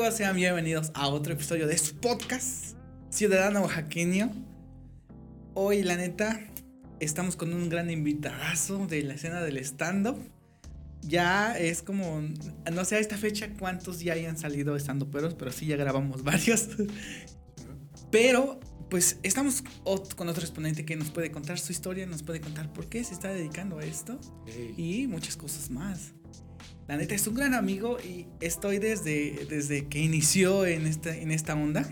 amigos? Sean bienvenidos a otro episodio de su podcast, Ciudadano Oaxaqueño. Hoy, la neta, estamos con un gran invitadazo de la escena del stand-up. Ya es como, no sé a esta fecha cuántos ya hayan salido stand peros, pero sí ya grabamos varios. Pero, pues estamos con otro exponente que nos puede contar su historia, nos puede contar por qué se está dedicando a esto y muchas cosas más. La neta es un gran amigo y estoy desde, desde que inició en esta, en esta onda.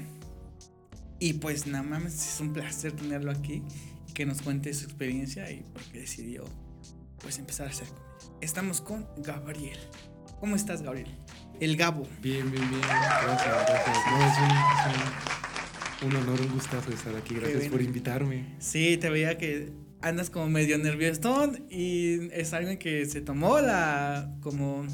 Y pues nada más es un placer tenerlo aquí y que nos cuente su experiencia y por qué decidió pues empezar a hacer Estamos con Gabriel. ¿Cómo estás, Gabriel? El Gabo. Bien, bien, bien. Gracias, gracias. No, es un, un, honor, un gustazo estar aquí. Gracias por invitarme. Sí, te veía que andas como medio nervioso y es alguien que se tomó la como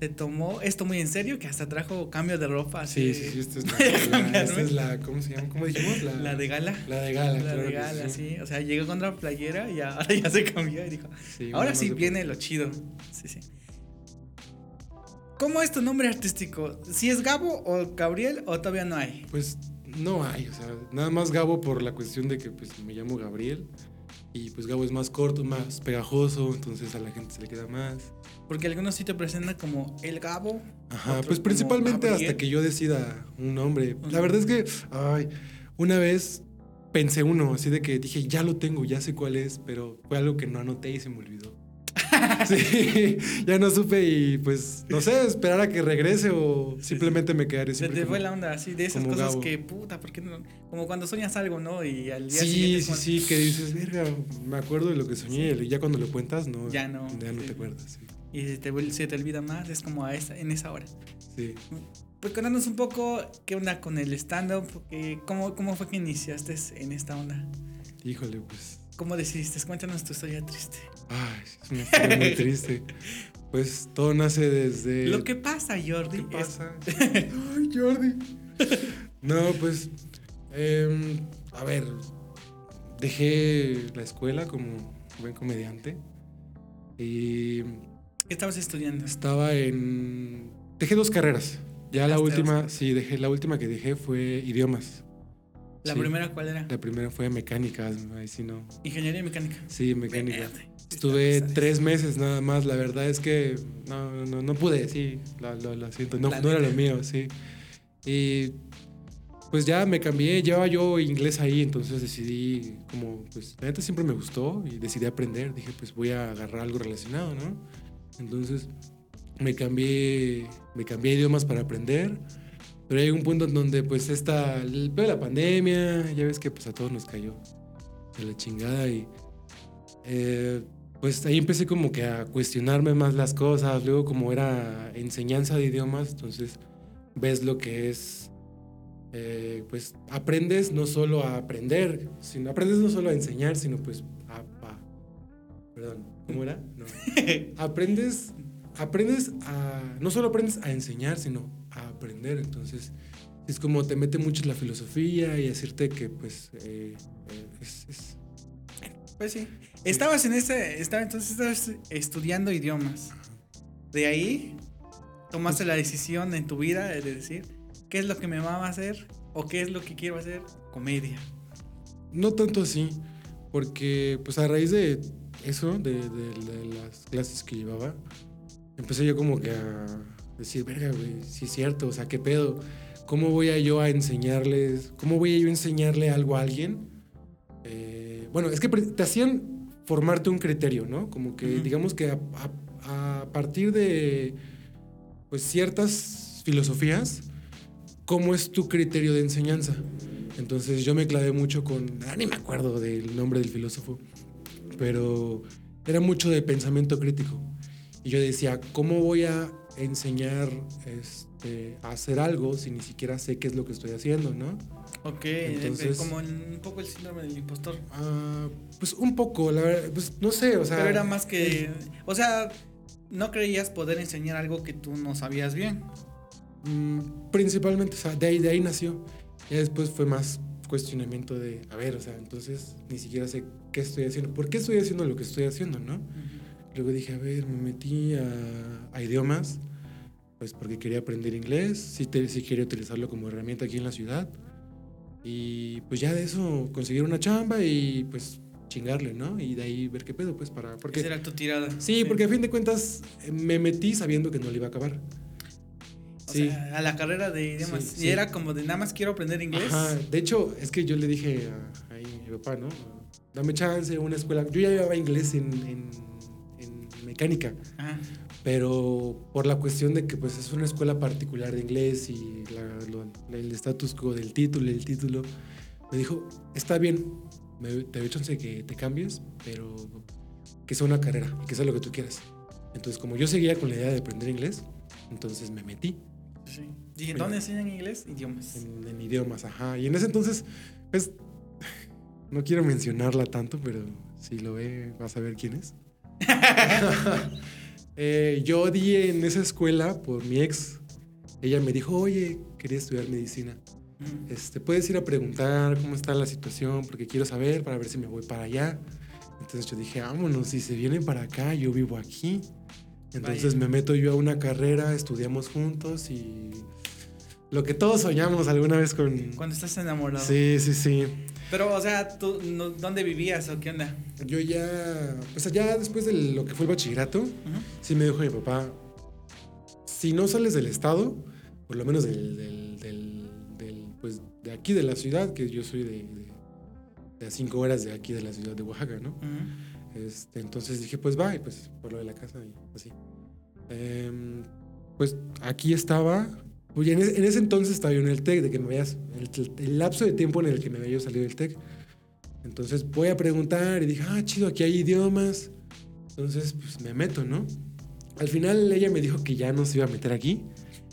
se tomó esto muy en serio que hasta trajo cambio de ropa sí sí sí esta es la, esta es la cómo se llama cómo dijimos la, de gala. la de gala la de gala sí. o sea llegó con la playera y ahora ya se cambió y dijo ahora sí viene lo chido sí sí. ¿Cómo es tu nombre artístico? ¿Si es Gabo o Gabriel o todavía no hay? Pues no hay, o sea, nada más Gabo por la cuestión de que pues me llamo Gabriel y pues Gabo es más corto, más pegajoso, entonces a la gente se le queda más. Porque algunos sí te presentan como el Gabo. Ajá, pues principalmente hasta que yo decida un nombre. La verdad es que, ay, una vez pensé uno, así de que dije, ya lo tengo, ya sé cuál es, pero fue algo que no anoté y se me olvidó. sí, ya no supe y pues, no sé, esperar a que regrese o simplemente me quedaré Se te fue la onda, así, de esas cosas que, puta, ¿por qué no? Como cuando sueñas algo, ¿no? Y al día sí, siguiente... Sí, sí, que dices, verga, me acuerdo de lo que soñé y ya cuando lo cuentas, no. Ya no. Ya no te acuerdas, Y si te, se te olvida más, es como a esa, en esa hora. Sí. Pues contanos un poco qué onda con el stand-up, ¿cómo, ¿cómo fue que iniciaste en esta onda? Híjole, pues ¿Cómo decidiste? Cuéntanos tu historia triste. Ay, es una historia muy triste. Pues todo nace desde. Lo que pasa, Jordi. ¿Qué pasa? Ay, Jordi. No, pues. Em, a ver. Dejé la escuela como buen comediante. Y. ¿Qué estabas estudiando? Estaba en. Dejé dos carreras. Ya la última, sí, dejé, la última que dejé fue idiomas. ¿La primera cuál era? La primera fue mecánica, ahí sí no. ¿Ingeniería mecánica? Sí, mecánica. Estuve tres meses nada más, la verdad es que no, no, no pude, sí, lo, lo, siento, no, no, era lo mío, sí. Y pues ya me cambié, llevaba yo inglés ahí, entonces decidí, como, pues la neta siempre me gustó y decidí aprender, dije, pues voy a agarrar algo relacionado, ¿no? Entonces me cambié, me cambié idiomas para aprender pero hay un punto en donde pues está el peor de la pandemia, ya ves que pues a todos nos cayó de la chingada y eh, pues ahí empecé como que a cuestionarme más las cosas, luego como era enseñanza de idiomas, entonces ves lo que es, eh, pues aprendes no solo a aprender, sino aprendes no solo a enseñar, sino pues a, perdón, ¿cómo era? No. aprendes, aprendes a, no solo aprendes a enseñar, sino a aprender. Entonces, es como te mete mucho la filosofía y decirte que, pues, eh, eh, es, Pues sí. Estabas en ese. Estaba, entonces estabas estudiando idiomas. De ahí tomaste la decisión en tu vida de decir qué es lo que me va a hacer o qué es lo que quiero hacer. Comedia. No tanto así. Porque, pues, a raíz de eso, de, de las clases que llevaba, empecé yo como que a decir, verga, güey, sí es cierto, o sea, ¿qué pedo? ¿Cómo voy a yo a enseñarles, cómo voy a yo enseñarle algo a alguien? Eh, bueno, es que te hacían formarte un criterio, ¿no? Como que, digamos que a, partir de, pues, ciertas filosofías, ¿cómo es tu criterio de enseñanza? Entonces yo me clavé mucho con, ah, ni me acuerdo del nombre del filósofo, pero era mucho de pensamiento crítico. Y yo decía, ¿cómo voy a enseñar este, a hacer algo si ni siquiera sé qué es lo que estoy haciendo, ¿no? Ok, Entonces, como un poco el síndrome del impostor. Ah, pues un poco, la verdad, pues no sé, o sea... Pero era más que, o sea, no creías poder enseñar algo que tú no sabías bien. Mm, principalmente, o sea, de ahí, de ahí nació. Y después fue más cuestionamiento de, a ver, o sea, entonces ni siquiera sé qué estoy haciendo, por qué estoy haciendo lo que estoy haciendo, ¿no? Luego dije, a ver, me metí a, idiomas pues porque quería aprender inglés, sí, te, sí quería utilizarlo como herramienta aquí en la ciudad. Y pues ya de eso conseguir una chamba y pues chingarle, ¿no? Y de ahí ver qué pedo, pues para... Porque, Esa era tu tirada. sí, porque a fin de cuentas eh, me metí sabiendo que no le iba a acabar. O Sí. sea, a la carrera de idiomas. Sí, y sí. era como de nada más quiero aprender inglés. Ajá, de hecho, es que yo le dije a, ahí a mi papá, ¿no? Dame chance, una escuela. Yo ya llevaba inglés en, en- en mecánica, Ajá. Pero por la cuestión de que pues es una escuela particular de inglés y la- lo- el status quo del título el título, me dijo, está bien, me, te doy chance que te cambies, pero que sea una carrera que sea lo que tú quieras. Entonces, como yo seguía con la idea de aprender inglés, entonces me metí. Sí. ¿Y dónde enseñan inglés? Idiomas. En, en idiomas, ajá. Y en ese entonces, pues, no quiero mencionarla tanto, pero si lo ve, vas a ver quién es. Eh, yo di en esa escuela por mi ex. Ella me dijo, oye, quería estudiar medicina. Mm. Este, puedes ir a preguntar cómo está la situación, porque quiero saber para ver si me voy para allá. Entonces yo dije, vámonos, si se viene para acá, yo vivo aquí. Entonces Vaya. me meto yo a una carrera, estudiamos juntos y lo que todos soñamos alguna vez con... Cuando estás enamorado. Sí, sí, sí. Pero, o sea, ¿tú no- dónde vivías o qué onda? Yo ya, pues allá después de lo que fue el bachillerato, sí me dijo mi papá, si no sales del estado, por lo menos del, del, del- del, pues de aquí de la ciudad, que yo soy de, de, de a cinco horas de aquí de la ciudad de Oaxaca, ¿no? Este, entonces dije, pues va, y pues por lo de la casa y así. Em, pues aquí estaba, oye, en ese, en ese entonces estaba yo en el TEC, de que me vayas, el, el lapso de tiempo en el que me había yo salido del TEC. Entonces voy a preguntar y dije, ah, chido, aquí hay idiomas. Entonces, pues me meto, ¿no? Al final ella me dijo que ya no se iba a meter aquí,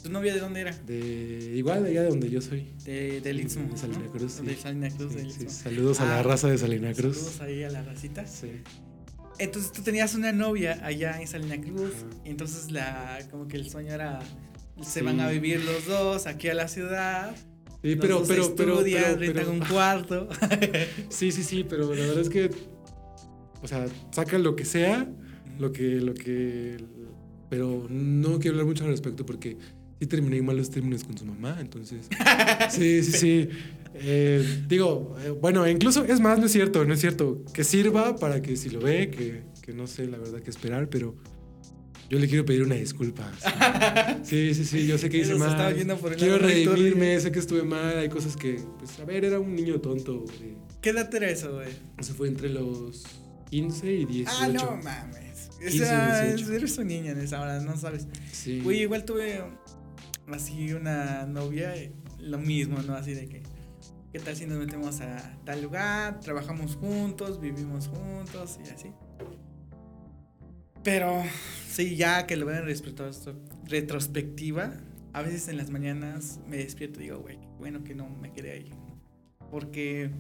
¿Tu novia de dónde era? de igual de allá de donde yo soy. De, del Istmo. De Salina ¿no? Cruz, sí. De Salina Cruz, Sí, del sí, saludos a la Ah, raza de Salina Cruz. Saludos ahí a la racita. Sí. Entonces tú tenías una novia allá en Salina Cruz. Ajá. Y entonces la, como que el sueño era. Se Sí. van a vivir los dos aquí a la ciudad. Sí, pero, pero, pero, estudian, pero, rentan pero- un cuarto. Sí, sí, sí, pero la verdad es que, o sea, saca lo que sea, lo que, lo que, pero no quiero hablar mucho al respecto porque sí terminé en malos términos con su mamá, entonces, sí, sí, sí. Eh, digo, eh, bueno, incluso es más, no es cierto, no es cierto, que sirva para que si lo ve, que, que no sé la verdad qué esperar, pero yo le quiero pedir una disculpa. Sí, sí, sí, yo sé que hice mal. estaba viendo por el quiero redimirme, sé que estuve mal, hay cosas que, pues, a ver, era un niño tonto. ¿Qué edad era eso, güey? eso fue entre los 15 y 18. Ah, no mames. O 15, sea, 18. eres un niño en esa hora, no sabes. Sí. Güey, igual tuve así una novia, lo mismo, ¿no? Así de que, ¿qué tal si nos metemos a tal lugar? Trabajamos juntos, vivimos juntos y así. Pero, sí, ya que lo veo en respecto- retrospectiva, a veces en las mañanas me despierto y digo, güey, qué bueno que no me quedé ahí. Porque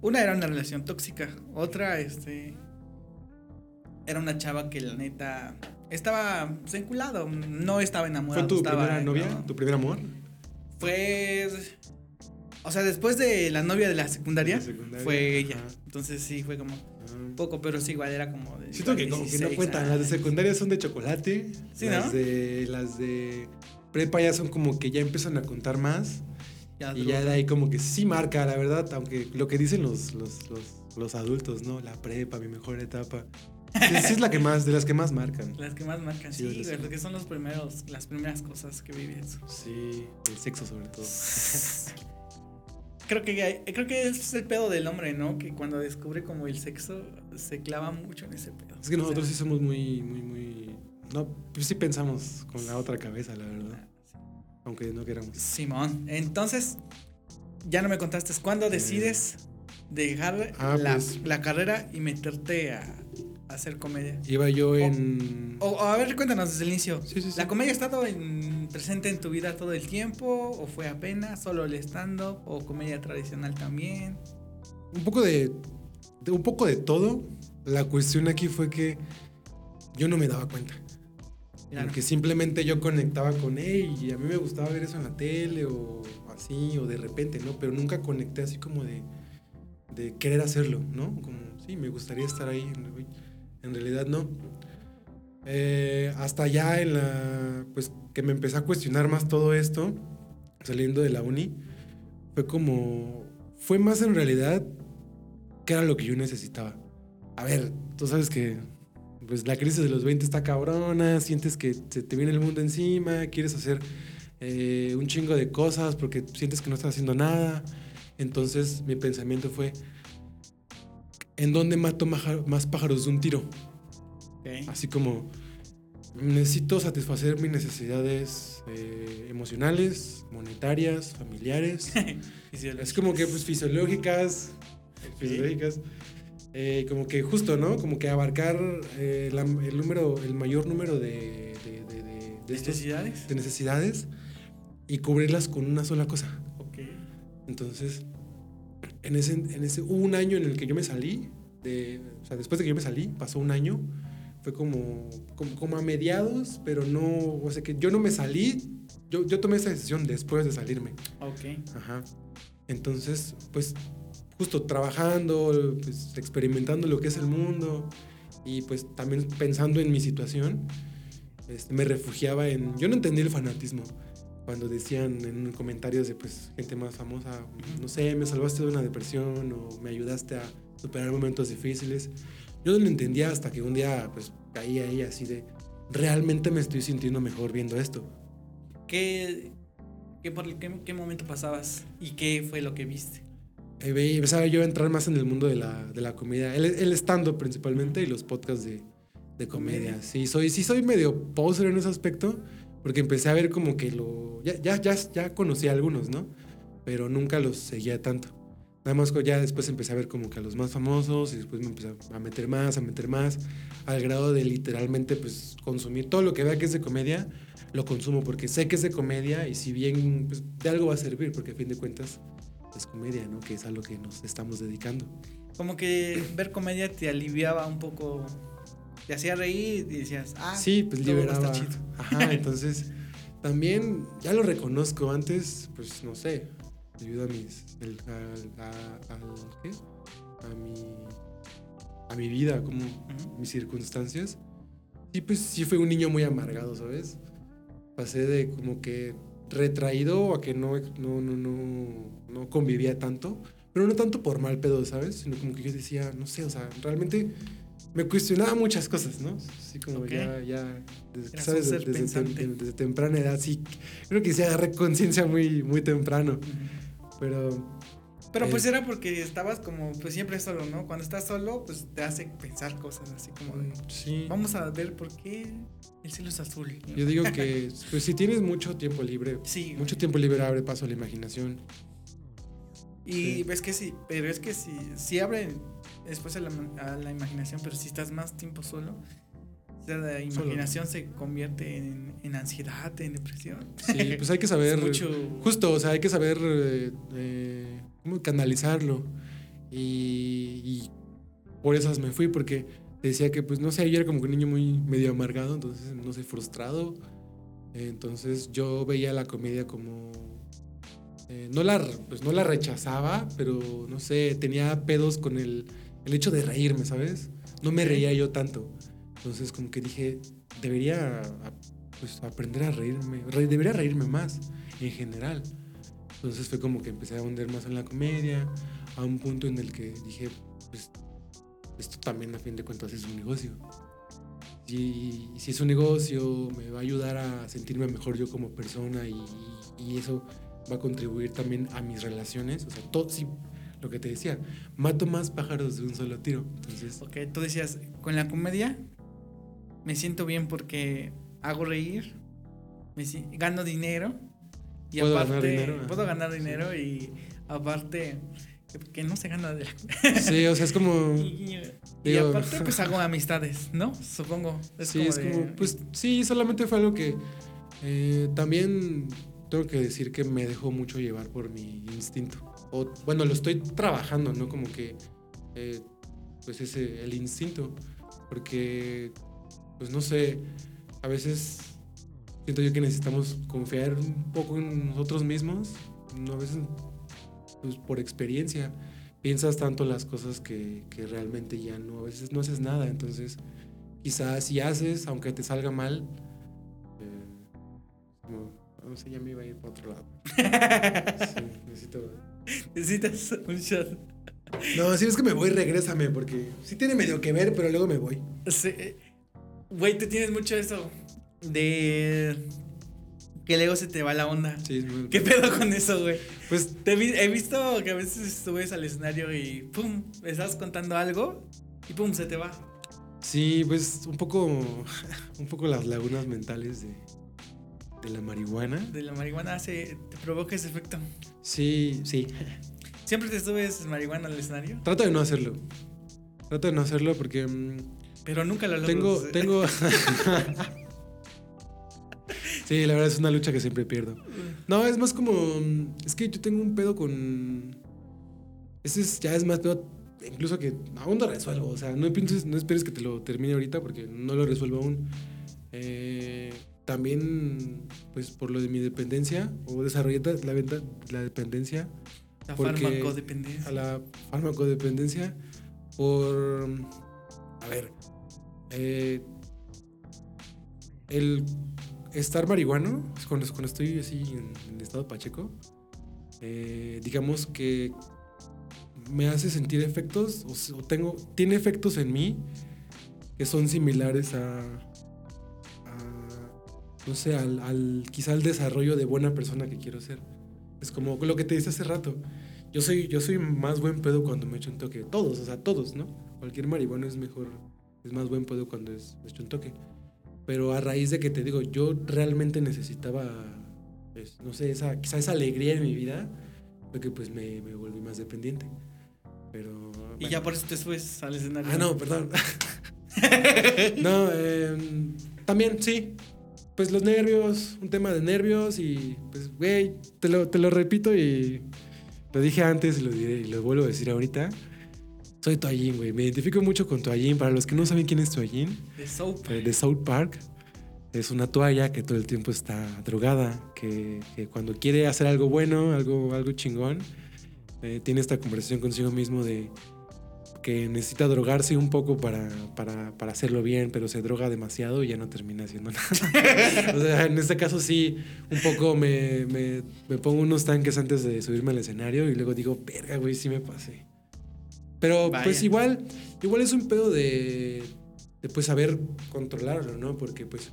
una era una relación tóxica, otra, este, era una chava que la neta estaba pues, enculado, no estaba enamorado. ¿Fue tu estaba, primera novia? ¿no? ¿Tu primer amor? Fue. O sea, después de la novia de la secundaria, De secundaria, fue ella. ajá. Entonces sí, fue como Poco, pero sí, igual era como de. Siento que como que no 16 cuentan. Las de secundaria son de chocolate. Sí, las ¿no? de Las de prepa ya son como que ya empiezan a contar más. Ya, Y ya de ahí como que sí marca, la verdad. Aunque lo que dicen los, los, los, los adultos, ¿no? La prepa, mi mejor etapa. Sí, sí es la que más, de las que más marcan. Las que más marcan, Sí, sí, que- son los primeros, las primeras cosas que vives. Sí, el sexo sobre todo. Creo que, creo que es el pedo del hombre, ¿no? Que cuando descubre como el sexo, se clava mucho en ese pedo. Es que nosotros O sí somos muy, muy, muy. No, pues sí pensamos con la otra cabeza, la verdad. Aunque no queramos. Simón, entonces, ya no me contaste, ¿cuándo decides dejar ah, la, pues- la carrera y meterte a hacer comedia? Iba yo en. O, o a ver, cuéntanos desde el inicio. Sí, sí, sí. ¿La comedia ha estado en- presente en tu vida todo el tiempo? ¿O fue apenas solo el stand-up? ¿O comedia tradicional también? Un poco de, de- Un poco de todo. La cuestión aquí fue que yo no me daba cuenta. Claro. Porque simplemente yo conectaba con él y a mí me gustaba ver eso en la tele o así, o de repente, ¿no? Pero nunca conecté así como de, de querer hacerlo, ¿no? Como, sí, me gustaría estar ahí. En, en realidad no. Eh, hasta ya en la, pues que me empecé a cuestionar más todo esto, saliendo de la uni, fue como, fue más en realidad que era lo que yo necesitaba. A ver, tú sabes que pues la crisis de los 20 está cabrona, sientes que se te viene el mundo encima, quieres hacer eh, un chingo de cosas porque sientes que no estás haciendo nada. Entonces mi pensamiento fue, ¿en dónde mato más pájaros de un tiro? Así como necesito satisfacer mis necesidades eh, emocionales, monetarias, familiares. es como que pues fisiológicas, fisiológicas. Eh, como que justo, ¿no? Como que abarcar eh, el número, el mayor número de, necesidades. de necesidades y cubrirlas con una sola cosa. Ok. Entonces, en ese, en ese, hubo un año en el que yo me salí, de, o sea, después de que yo me salí, pasó un año, fue como, como, a mediados, pero no, o sea, que yo no me salí, yo, yo tomé esa decisión después de salirme. Ok. Ajá. Entonces, pues justo trabajando, pues, experimentando lo que es el mundo y pues también pensando en mi situación, este, me refugiaba en... Yo no entendí el fanatismo cuando decían en comentarios de pues gente más famosa, no sé, me salvaste de una depresión o me ayudaste a superar momentos difíciles. Yo no lo entendía hasta que un día pues caí ahí así de, realmente me estoy sintiendo mejor viendo esto. ¿Qué, qué por qué, qué momento pasabas y qué fue lo que viste? empezaba yo a entrar más en el mundo de la, de la comedia, el, el stand-up principalmente y los podcasts de, de comedia. Sí, soy, sí soy medio poser en ese aspecto, porque empecé a ver como que lo... Ya, ya, ya, ya conocí a algunos, ¿no? Pero nunca los seguía tanto. Nada más ya después empecé a ver como que a los más famosos y después me empecé a meter más, a meter más, al grado de literalmente pues consumir todo lo que vea que es de comedia, lo consumo porque sé que es de comedia y si bien pues, de algo va a servir, porque a fin de cuentas es comedia, ¿no? Que es a lo que nos estamos dedicando. Como que ver comedia te aliviaba un poco, te hacía reír y decías, ah, sí, pues liberaba. Chido. Ajá, entonces también ya lo reconozco antes, pues no sé, ayuda a mis, a, ¿qué? a mi, a mi vida, como mis circunstancias. Y pues sí fue un niño muy amargado, ¿sabes? Pasé de como que retraído a que no, no, no, no, no convivía tanto, pero no tanto por mal pedo, ¿sabes? Sino como que yo decía, no sé, o sea, realmente me cuestionaba muchas cosas, ¿no? Así como ya, ya, desde, ¿sabes? Desde, temprana edad, sí, creo que se agarré conciencia muy, muy temprano, pero... Pero pues eh, era porque estabas como, pues siempre solo, ¿no? Cuando estás solo, pues te hace pensar cosas así como de... Sí. Vamos a ver por qué el cielo es azul. Yo digo que, pues si tienes mucho tiempo libre, sí, mucho tiempo libre abre paso a la imaginación. Y ves que sí, pero es que sí, sí abre después a la, imaginación, pero si estás más tiempo solo, la imaginación se convierte en, ansiedad, en depresión. Sí, pues hay que saber, justo, o sea, hay que saber eh, eh, cómo canalizarlo. Y, y por esas me fui, porque decía que, pues, no sé, yo era como que un niño muy medio amargado, entonces, no sé, frustrado. Entonces yo veía la comedia como... Eh, no, la, pues no la rechazaba, pero no sé, tenía pedos con el, el hecho de reírme, ¿sabes? No me reía yo tanto. Entonces como que dije, debería pues, aprender a reírme, debería reírme más en general. Entonces fue como que empecé a hundir más en la comedia, a un punto en el que dije, pues esto también a fin de cuentas es un negocio. Y, si es un negocio, me va a ayudar a sentirme mejor yo como persona y, eso va a contribuir también a mis relaciones. O sea, todo, lo que te decía, mato más pájaros de un solo tiro. Entonces, ok, tú decías, con la comedia me siento bien porque hago reír, me, gano dinero. Y ¿Puedo aparte, ganar dinero? Puedo ganar dinero y aparte que no se gana de Sí, o sea, es como... y, aparte pues hago amistades, ¿no? Supongo. sí, es como, pues sí, solamente fue algo que eh, también tengo que decir que me dejó mucho llevar por mi instinto. O, bueno, lo estoy trabajando, ¿no? Como que, eh, pues ese, el instinto. Porque, pues no sé, a veces siento yo que necesitamos confiar un poco en nosotros mismos. No, a veces pues, por experiencia, piensas tanto las cosas que, que, realmente ya no, a veces no haces nada. Entonces, quizás si haces, aunque te salga mal, eh, no, sé, ya me iba a ir para otro lado. sí, necesito... Necesitas un shot. No, si es que me voy, regrésame, porque sí tiene medio que ver, pero luego me voy. Sí. Güey, tú tienes mucho eso de que luego se te va la onda. Sí, ¿Qué pedo con eso, güey? Pues te he visto que a veces subes al escenario y pum, estás contando algo y pum, se te va. Sí, pues un poco un poco las lagunas mentales de, de la marihuana. De la marihuana hace te provoca ese efecto. Sí, sí. ¿Siempre te subes marihuana al escenario? Trato de no hacerlo. Trato de no hacerlo porque mm, pero nunca lo Tengo tengo Sí, la verdad es una lucha que siempre pierdo. No, es más como. Es que yo tengo un pedo con. Ese es, ya es más pedo. Incluso que aún no resuelvo. O sea, no, no esperes que te lo termine ahorita porque no lo resuelvo aún. Eh, también, pues por lo de mi dependencia, o desarrollé la, venta, la dependencia. La farmacodependencia. A la farmacodependencia. Por. A ver. Eh, el estar marihuano, cuando, cuando estoy así en, el estado pacheco, eh, digamos que me hace sentir efectos, o, tengo, tiene efectos en mí que son similares a, no sé, al, quizá al desarrollo de buena persona que quiero ser. Es como lo que te dije hace rato. Yo soy, yo soy más buen pedo cuando me echo un toque. Todos, o sea, todos, ¿no? Cualquier marihuana es mejor, es más buen pedo cuando es, me echo un toque. Pero a raíz de que te digo, yo realmente necesitaba, pues, no sé, esa, quizá esa alegría en mi vida, fue que pues me, me volví más dependiente. Pero... Y ya por eso te subes al escenario. Ah, no, perdón. no, em, también sí. Pues los nervios, un tema de nervios y pues, güey, te lo, te lo repito y lo dije antes y lo, diré, y lo vuelvo a decir ahorita. Soy Toallín, güey. Me identifico mucho con Toallín. Para los que no saben quién es Toallín. De South Park. Eh, de South Park. Es una toalla que todo el tiempo está drogada, que, cuando quiere hacer algo bueno, algo, algo chingón, eh, tiene esta conversación consigo mismo de que necesita drogarse un poco para, para, para, hacerlo bien, pero se droga demasiado y ya no termina haciendo nada. o sea, en este caso sí, un poco me, me, me pongo unos tanques antes de subirme al escenario y luego digo, verga, güey, sí me pasé. Pero pues igual, igual es un pedo de, de pues saber controlarlo, ¿no? Porque pues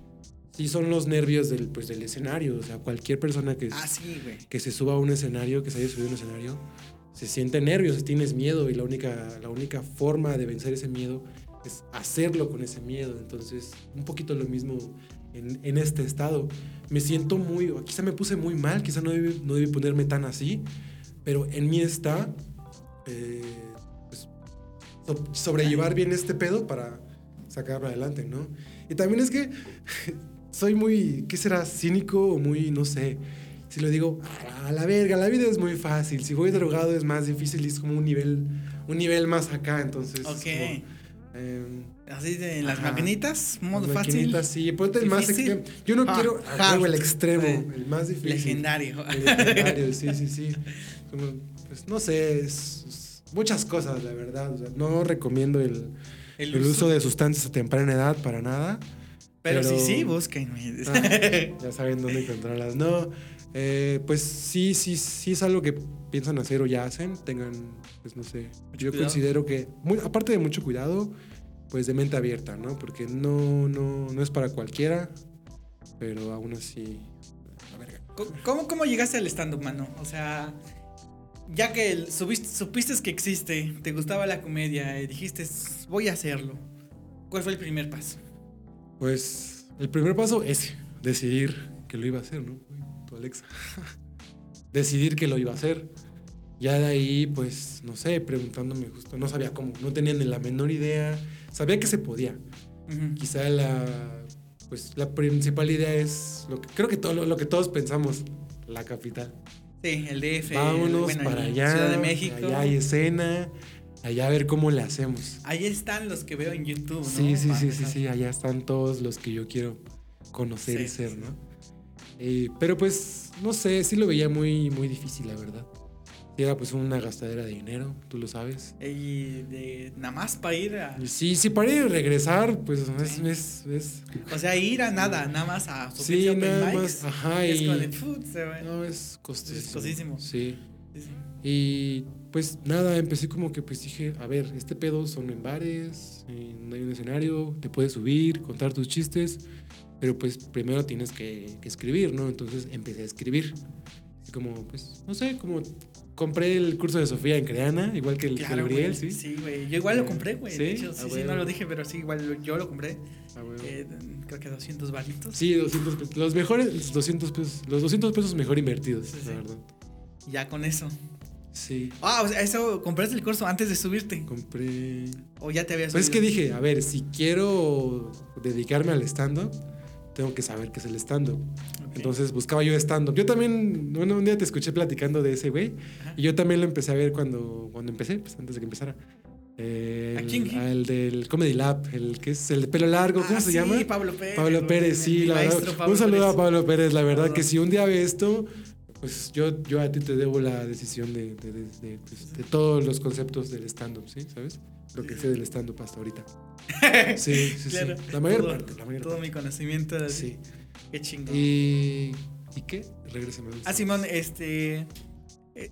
sí son los nervios del, pues, del escenario. O sea, cualquier persona que, ah, que se suba a un escenario, que se haya subido a un escenario, se siente nervios, tienes miedo y la única, la única forma de vencer ese miedo es hacerlo con ese miedo. Entonces, un poquito lo mismo en, este estado. Me siento muy, quizá me puse muy mal, quizá no debí, no debí ponerme tan así, pero en mí está... Eh, sobrellevar bien este pedo para sacarlo adelante, ¿no? Y también es que soy muy, ¿qué será? Cínico o muy, no sé. Si lo digo, a la verga, la vida es muy fácil. Si voy drogado es más difícil y es como un nivel, un nivel más acá, entonces. Ok. Em, Así de las maquinitas, modo las fácil. sí, ponte el más extremo. Yo no quiero el extremo, el más difícil. Legendario. legendario, sí, sí, sí. pues no sé, es muchas cosas, la verdad. no recomiendo el, el, uso. de sustancias a temprana edad para nada. Pero, sí, sí, busquen. Ah, ya saben dónde encontrarlas. No, eh, pues sí, sí, sí es algo que piensan hacer o ya hacen. Tengan, pues no sé. yo considero que, aparte de mucho cuidado, pues de mente abierta, ¿no? Porque no, no, no es para cualquiera, pero aún así. ¿Cómo, ¿Cómo llegaste al stand-up, mano? O sea, ya que supiste que existe, te gustaba la comedia y dijiste, voy a hacerlo, ¿cuál fue el primer paso? Pues el primer paso es decidir que lo iba a hacer, ¿no? Tu Alexa. decidir que lo iba a hacer. Ya de ahí, pues, no sé, preguntándome justo, no sabía cómo, no tenía ni la menor idea, sabía que se podía. Quizá la, pues, la principal idea es, lo que, creo que todo lo que todos pensamos, la capital. Sí, el DF. Vámonos para allá. Ciudad de México. Allá hay escena. Allá a ver cómo le hacemos. Ahí están los que veo en YouTube, ¿no? Sí, sí, sí, sí, sí. Allá están todos los que yo quiero conocer y ser, ¿no? Eh, pero pues, no sé, sí lo veía muy, muy difícil, la verdad. Y era pues una gastadera de dinero, tú lo sabes. Y de nada más para ir a. Sí, sí, para ir y regresar, pues es, es, es, O sea, ir a nada, nada más a Sí, nada más. Ajá, es y. como de, "Put, se va". No, es costosísimo. Es costosísimo. Sí. Sí, sí. Y pues nada, empecé como que pues dije, a ver, este pedo son en bares, en- hay un escenario, te puedes subir, contar tus chistes, pero pues primero tienes que, que escribir, ¿no? Entonces empecé a escribir. Y como, pues, no sé, como compré el curso de Sofía en Creana, igual que el, Claro, güey. ¿sí? Sí, güey. Yo igual lo compré, güey. ¿Sí? De hecho, sí, sí, no lo dije, pero sí, igual yo lo compré. Eh, creo que 200 varitos. Sí, 200 pesos. Los mejores, los 200 pesos, los 200 pesos mejor invertidos, Sí, la verdad. Ya con eso. Sí, Ah, o sea, eso, compraste el curso antes de subirte. compré... O ya te habías Pues es que subido? dije, a ver, si quiero dedicarme al stand-up, tengo que saber qué es el stand-up. Entonces buscaba yo stand-up. Yo también, bueno, un día te escuché platicando de ese güey Ajá. y yo también lo empecé a ver cuando, cuando empecé, pues antes de que empezara. Eh, ¿A el- quién, al del Comedy Lab, el que es el de pelo largo, ¿cómo Ah, se sí, llama? Pablo Pérez. Pablo Pérez, sí, la verdad. Pablo Un saludo Pérez. a Pablo Pérez, la verdad que si un día ve esto, pues yo, yo a ti te debo la decisión de, de, de- de, pues, de todos los conceptos del stand-up, ¿sí? ¿Sabes? Lo que sé del stand-up hasta ahorita. Sí, sí, Claro. sí. La mayor Todo- parte, la mayor Todo parte. mi conocimiento. de- Sí. Qué chingón. ¿Y, ¿y qué? Regrésame. Ah, Simón, este. eh,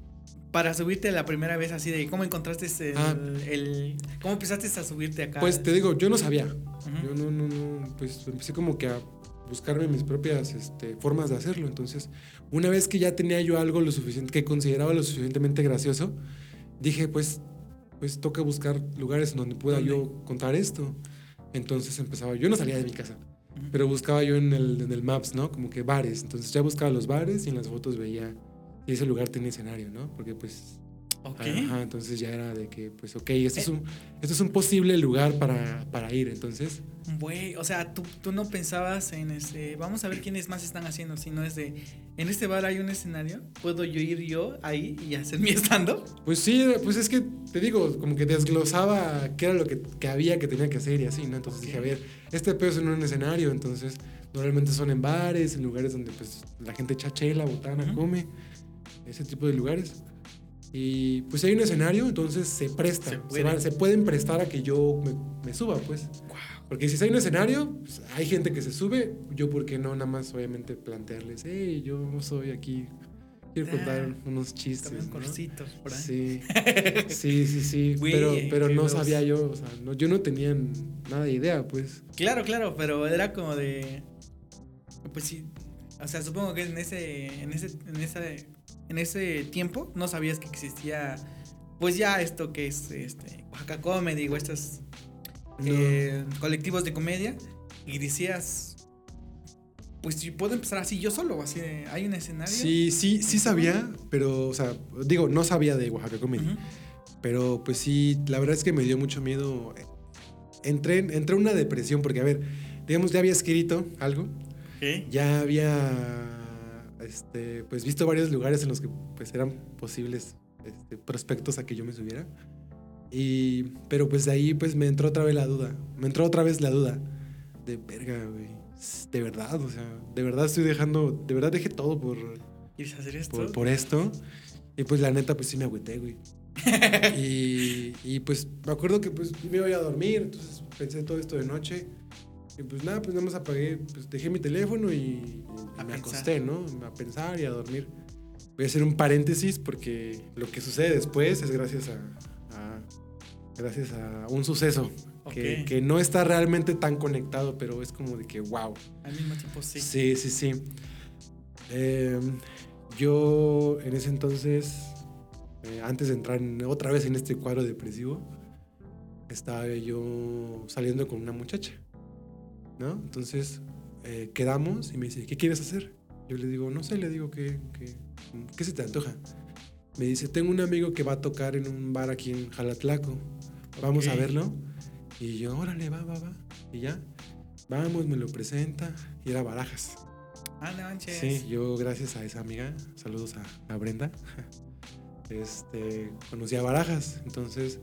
para subirte la primera vez así de cómo encontraste el, Ah. el- cómo empezaste a subirte acá Pues te digo, yo no sabía. Yo no, no, no, pues empecé como que a buscarme mis propias este, formas de hacerlo. Entonces, una vez que ya tenía yo algo lo suficiente, que consideraba lo suficientemente gracioso, dije, pues, pues toca buscar lugares en donde pueda ¿Dónde? yo contar esto. Entonces empezaba, yo no salía de mi casa, pero buscaba yo en el, en el Maps, ¿no? Como que bares. Entonces ya buscaba los bares y en las fotos veía si ese lugar tenía escenario, ¿no? Porque pues Ok. Ajá, entonces ya era de que, pues, ok, este, es, Eh. un, este es un posible lugar para, para ir. Entonces, Güey, o sea, tú, tú no pensabas en ese. Vamos a ver quiénes más están haciendo. Si no es de. En este bar hay un escenario. ¿Puedo yo ir yo ahí y hacer mi stand-up? pues sí, pues es que te digo, como que desglosaba qué era lo que, que había que tenía que hacer y así, ¿no? Entonces dije, a ver, este pedo es en un escenario, entonces normalmente son en bares, en lugares donde pues la gente echa chela, botana, come, ese tipo de lugares. Y pues si hay un escenario, entonces se presta, Se se, puede. van- se pueden prestar a que yo me, me suba, pues. Porque si hay un escenario, pues, hay gente que se sube, yo por qué no nada más obviamente plantearles, hey, yo soy aquí, quiero contar Ah, unos chistes. ¿no? por ahí. Sí, sí, sí, sí. Pero pero que no los- sabía yo, o sea, no, yo no tenía nada de idea, pues. Claro, claro, pero era como de. Pues sí. O sea, supongo que en ese. En ese. En ese. En ese tiempo no sabías que existía. Pues ya esto que es este. Oaxaca Comedy o estos No. eh, colectivos de comedia. Y decías. Pues si puedo empezar así yo solo, así de, hay un escenario. Sí, sí, sí sabía, pero, o sea, digo, no sabía de Oaxaca Comedy, Ujú. pero pues sí, la verdad es que me dio mucho miedo. Entré, en- entré en una depresión porque, a ver, digamos, ya había escrito algo, Ok. ya había, este, pues visto varios lugares en los que pues eran posibles este, prospectos a que yo me subiera. Y, pero pues de ahí pues me entró otra vez la duda, me entró otra vez la duda de verga, güey. De verdad, o sea, de verdad estoy dejando, de verdad dejé todo por, ¿Quieres hacer esto? por, por esto. Y pues la neta, pues sí me agüité, güey. y, y pues me acuerdo que pues me iba a dormir, entonces pensé todo esto de noche. Y pues nada, pues nada más apagué, pues dejé mi teléfono y, y A me pensar. acosté, ¿no? A pensar y a dormir. Voy a hacer un paréntesis porque lo que sucede después es gracias a, a- gracias a un suceso que, que no está realmente tan conectado, pero es como de que wow. Al mismo tiempo sí. Sí, sí, sí. Eh, yo en ese entonces, eh, antes de entrar en- otra vez en este cuadro depresivo, estaba yo saliendo con una muchacha, ¿no? Entonces eh, quedamos y me dice, ¿qué quieres hacer? Yo le digo, no sé, le digo, ¿qué, qué, qué se te antoja? Me dice, tengo un amigo que va a tocar en un bar aquí en Jalatlaco, vamos a verlo. Y yo, órale, va, va, va. Y ya, vamos, me lo presenta. Y era Barajas. Ah, no. Sí, yo gracias a esa amiga, saludos a, a Brenda, este, conocí a Barajas. Entonces,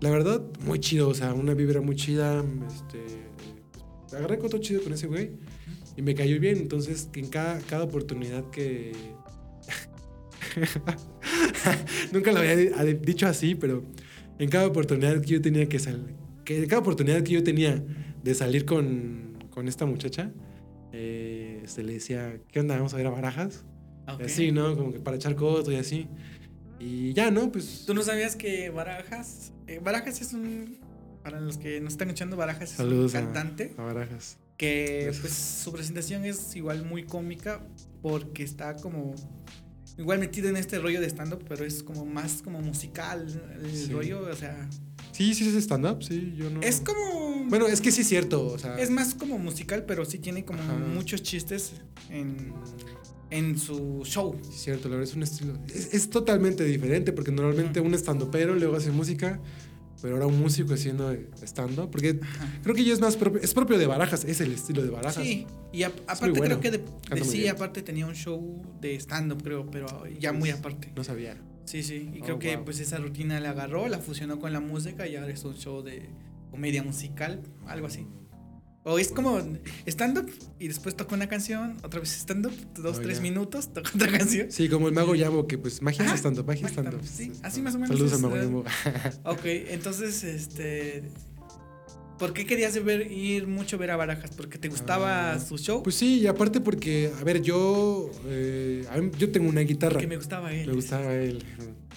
la verdad, muy chido, o sea, una vibra muy chida. Este, agarré coto chido con ese güey y me cayó bien. Entonces, en cada, cada oportunidad que... nunca lo había dicho así, pero en cada oportunidad que yo tenía que salir, que en cada oportunidad que yo tenía de salir con, con esta muchacha, eh, se le decía, ¿qué onda? Vamos a ver a Barajas. Así, ¿no? Como que para echar coto y así. Y ya, ¿no? Pues... ¿Tú no sabías que Barajas... Eh, Barajas es un... Para los que nos están escuchando, Barajas es un cantante. A, Barajas. Que pues su presentación es igual muy cómica porque está como igual metido en este rollo de stand-up, pero es como más como musical el rollo, o sea... Sí, sí es stand-up, sí, yo no... Es como... Bueno, es que sí es cierto, o sea... Es más como musical, pero sí tiene como muchos chistes en, en su show. Sí, cierto, la verdad es un estilo... Es, totalmente diferente, porque normalmente un stand-upero luego hace música pero ahora un músico haciendo stand-up, porque creo que ya es más propio, es propio de Barajas, es el estilo de Barajas. Sí, y aparte creo que de, sí, aparte tenía un show de stand-up, creo, pero ya muy aparte. No sabía. Sí, sí, y creo oh, que pues esa rutina la agarró, la fusionó con la música y ahora es un show de comedia musical, algo así. O es como stand-up y después toca una canción, otra vez stand-up, dos, oh, tres minutos, toca otra canción. Sí, como el mago Yamo, que pues magia stand-up, magia stand-up. Sí, así más o menos. Saludos al mago Yamo. ok, entonces, este. ¿Por qué querías ver, ir mucho a ver a Barajas? ¿Porque te gustaba ah, su show? Pues sí, y aparte porque, a ver, yo. Eh, yo tengo una guitarra. Porque me gustaba él. Me gustaba él.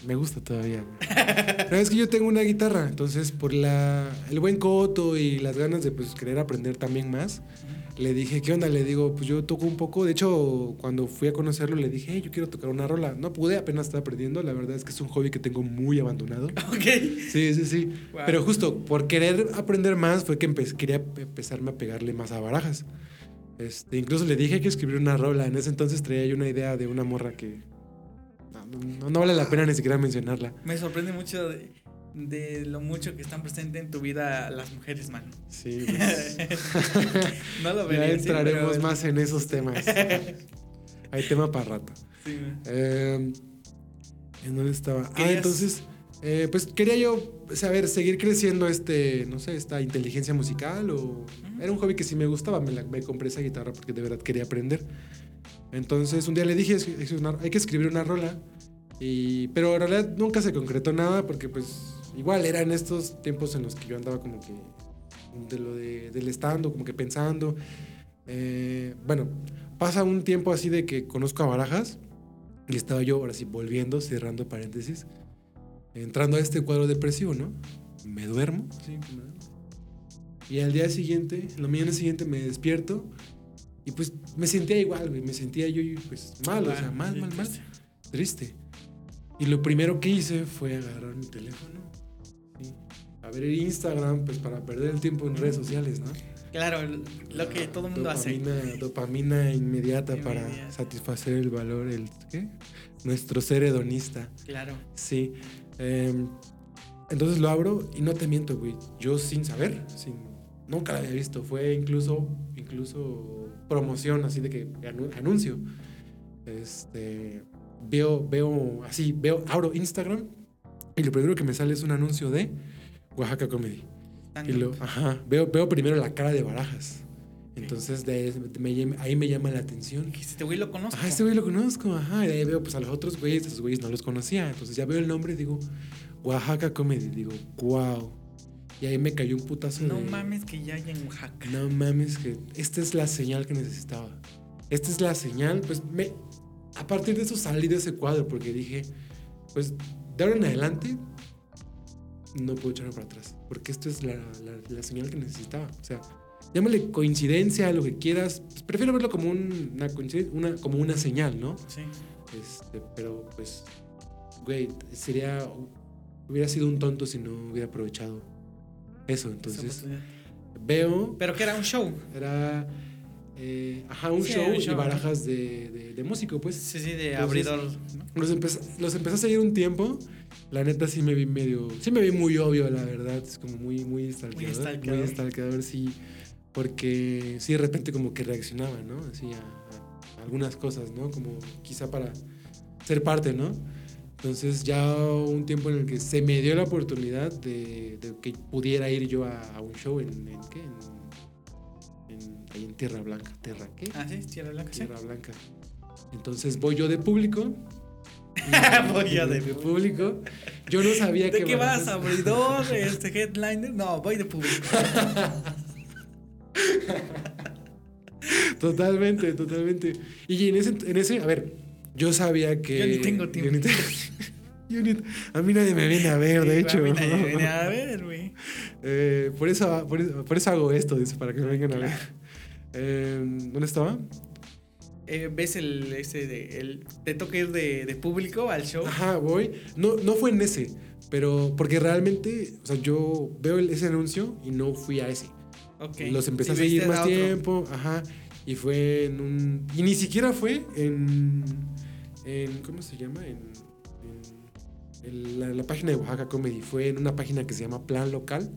Me gusta todavía. Pero es que yo tengo una guitarra, entonces por la, el buen coto y las ganas de pues, querer aprender también más, le dije, ¿qué onda? Le digo, pues yo toco un poco. De hecho, cuando fui a conocerlo, le dije, hey, yo quiero tocar una rola. No pude, apenas estaba aprendiendo. La verdad es que es un hobby que tengo muy abandonado. Ok. Sí, sí, sí. Pero justo por querer aprender más fue que quería empezarme a pegarle más a barajas. Este, incluso le dije que escribir una rola. En ese entonces traía yo una idea de una morra que, no, vale la pena ni siquiera mencionarla. Me sorprende mucho de, lo mucho que están presentes en tu vida las mujeres, man. Sí. Pues. no lo Ya entraremos más en esos temas. Hay tema para rato. Sí, eh, ¿En dónde estaba? Ah, entonces, eh, pues quería yo saber, seguir creciendo este, no sé, esta inteligencia musical o... Era un hobby que sí me gustaba, me, me compré esa guitarra porque de verdad quería aprender. Entonces un día le dije, hay que escribir una rola, y, pero en realidad nunca se concretó nada porque pues igual eran estos tiempos en los que yo andaba como que de lo de, del estando, como que pensando. Eh, bueno, pasa un tiempo así de que conozco a Barajas y estaba yo ahora sí volviendo, cerrando paréntesis, entrando a este cuadro depresivo, ¿no? Me duermo, sí, Y al día siguiente, en la mañana siguiente me despierto y pues me sentía igual, güey. Me sentía yo pues mal, o sea, mal, mal, mal. Triste. Y lo primero que hice fue agarrar mi teléfono. Sí, a ver Instagram, pues para perder el tiempo en redes sociales, ¿no? Claro, lo que todo el mundo hace. Dopamina inmediata para satisfacer el valor, el ¿qué? Nuestro ser hedonista. Claro. Sí. Em, entonces lo abro y no te miento, güey. Yo sin saber, sin, nunca la había visto. Fue incluso, incluso promoción, así de que anuncio. Este, veo, veo, así, veo, abro Instagram y lo primero que me sale es un anuncio de Oaxaca Comedy. Y lo, ajá, veo, veo primero la cara de Barajas. Entonces de, ahí me llama la atención. Este güey lo conozco. Ah, este güey lo conozco, ajá. Y ahí veo pues a los otros güeyes, esos güeyes no los conocía. Entonces ya veo el nombre y digo, Oaxaca Comedy. Digo, wow. Y ahí me cayó un putazo. No mames que ya hay en Oaxaca. No mames que esta es la señal que necesitaba. Esta es la señal, pues me... A partir de eso salí de ese cuadro porque dije, pues de ahora en adelante no puedo echarme para atrás. Porque esto es la, la, señal que necesitaba. O sea, llámale coincidencia, lo que quieras. Pues, prefiero verlo como una, una, como una señal, ¿no? Sí. Este, pero pues, güey, sería... Hubiera sido un tonto si no hubiera aprovechado eso, entonces veo... ¿Pero que era un show? Era... Eh, ajá, un, show, y barajas de, de, músico, pues. Sí, sí, de abridor. Los, empecé, los empecé a seguir un tiempo. La neta sí me vi medio... Sí me vi muy obvio, la verdad. Es como muy, muy stalkeador. Muy stalkeador. sí. Porque sí, de repente como que reaccionaba, ¿no? Así a, a algunas cosas, ¿no? Como quizá para ser parte, ¿no? Entonces ya un tiempo en el que se me dio la oportunidad de, que pudiera ir yo a, un show en, en ¿qué? En, ahí en Tierra Blanca. ¿Tierra qué? Ah, sí, Tierra Blanca. Tierra Blanca. Entonces voy yo de público voy a de, público. Yo no sabía ¿De qué vas? ¿Abridor? Este headliner? No, voy de público. totalmente, totalmente. Y en ese, en ese, a ver, yo sabía que. Yo ni tengo tiempo. a mí nadie me viene a ver, de hecho. A mí nadie me viene a ver, güey. Eh, por, eso, por, eso, hago esto, dice, para que me vengan a ver. Eh, ¿Dónde estaba? Eh, ves el ese de el te toca ir de, de, público al show. Ajá, voy. No, no fue en ese, pero porque realmente, o sea, yo veo ese anuncio y no fui a ese. Okay. Los empecé a seguir más tiempo, ajá. Y fue en un. Y ni siquiera fue en. en ¿Cómo se llama? En. en, la, página de Oaxaca Comedy. Fue en una página que se llama Plan Local.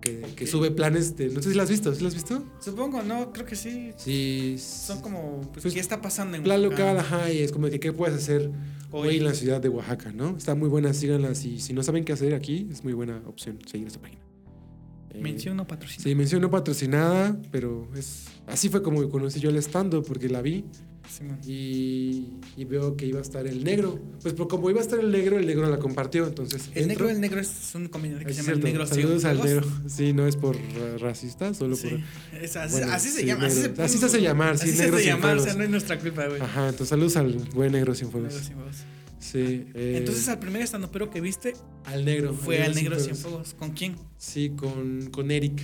Que, sube planes de. No sé si la has visto. ¿Sí la has visto? Supongo, no, creo que sí. Sí. Son como. Pues, pues, ¿Qué está pasando en Plan local, ajá. Y es como que, ¿qué puedes hacer hoy, en la ciudad de Oaxaca, no? Está muy buena, síganlas. Y si no saben qué hacer aquí, es muy buena opción seguir esta página. Eh, mención no patrocinada. Sí, mención no patrocinada, pero es así fue como conocí yo el stand porque la vi. Y, y, veo que iba a estar el negro. Pues como iba a estar el negro, el negro la compartió. Entonces, el negro, el negro es un comediante que se llama el negro. Saludos al negro. Sí, no es por racista, solo por. así, se llama. Así, se, así se hace llamar, sí, así negro se hace llamar, o sea, no es nuestra culpa, güey. Ajá, entonces saludos al buen negro sin fuegos. Negro sin fuegos. Sí. Eh, Entonces, al primer pero que viste. Al negro. Fue al negro, sin fuegos. ¿Con quién? Sí, con, con Eric.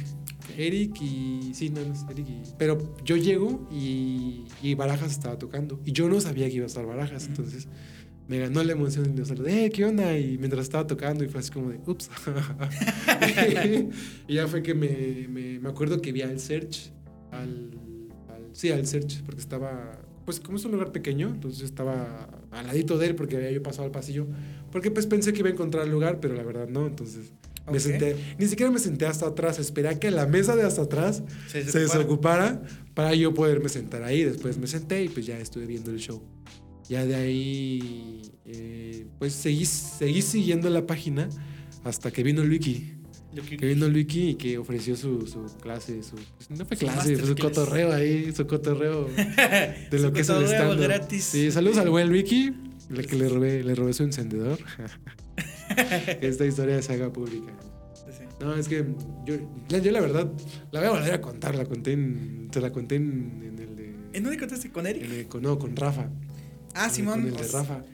Eric y. Sí, no, no es Eric y. Pero yo llego y, y Barajas estaba tocando. Y yo no sabía que iba a estar Barajas. Entonces me ganó la emoción de saludé, eh, ¿qué onda? Y mientras estaba tocando, y fue así como de, ups. y ya fue que me, me, me, acuerdo que vi al Search. Al, al, sí, al Search, porque estaba. Pues como es un lugar pequeño, entonces estaba al ladito de él porque había yo pasado al pasillo. Porque pues pensé que iba a encontrar el lugar, pero la verdad no. Entonces me senté, ni siquiera me senté hasta atrás, esperé a que la mesa de hasta atrás se, desocupara para yo poderme sentar ahí. Después me senté y pues ya estuve viendo el show. Ya de ahí, eh, pues seguí, seguí siguiendo la página hasta que vino Luiki. Que vino Luiki y que ofreció su, su clase, su, pues, no fue clase, fue su cotorreo ahí, su cotorreo de lo que es el stand gratis. Sí, saludos al buen Luiki, el que le robé, le robé su encendedor. esta historia se haga pública. No, es que yo, yo, la verdad la voy a volver a contar, la conté en, te la conté en, el de... ¿En dónde contaste? ¿Con Eric? con, no, con Rafa. Ah, Simón. Con el de Rafa.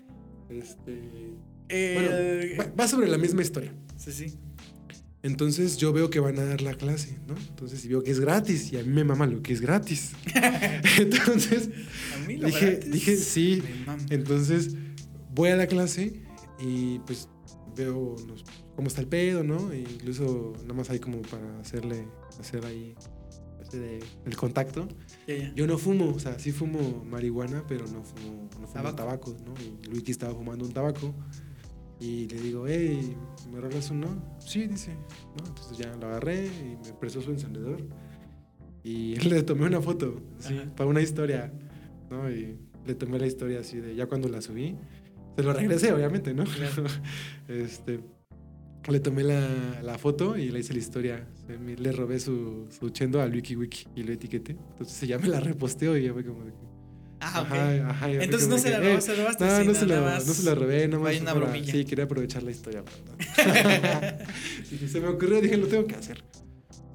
Este... Bueno, va, sobre la misma historia. Sí, sí. Entonces yo veo que van a dar la clase, ¿no? Entonces y veo que es gratis y a mí me mama lo que es gratis. Entonces a mí lo dije, dije sí. Entonces voy a la clase y pues veo cómo está el pedo, ¿no? E incluso nada más ahí como para hacerle, hacer ahí el contacto. Yo no fumo, o sea, sí fumo marihuana, pero no fumo, no fumo tabaco, ¿no? Y Luigi estaba fumando un tabaco. Y le digo, hey, ¿me rolas uno? Sí, dice. ¿no? Entonces ya lo agarré y me prestó su encendedor. Y le tomé una foto, ¿sí? para una historia. ¿no? Y le tomé la historia así de ya cuando la subí. Se lo regresé, obviamente, ¿no? este, le tomé la, la, foto y le hice la historia. Le robé su, su chendo al WikiWiki y lo etiqueté. Entonces ya me la reposteó y ya fue como de Ah, ok. Ajá, ajá, Entonces no se, la robaste. No, no, se la, no se la robé, nomás. Hay una bromilla. Sí, quería aprovechar la historia. y se me ocurrió, dije, lo tengo que hacer.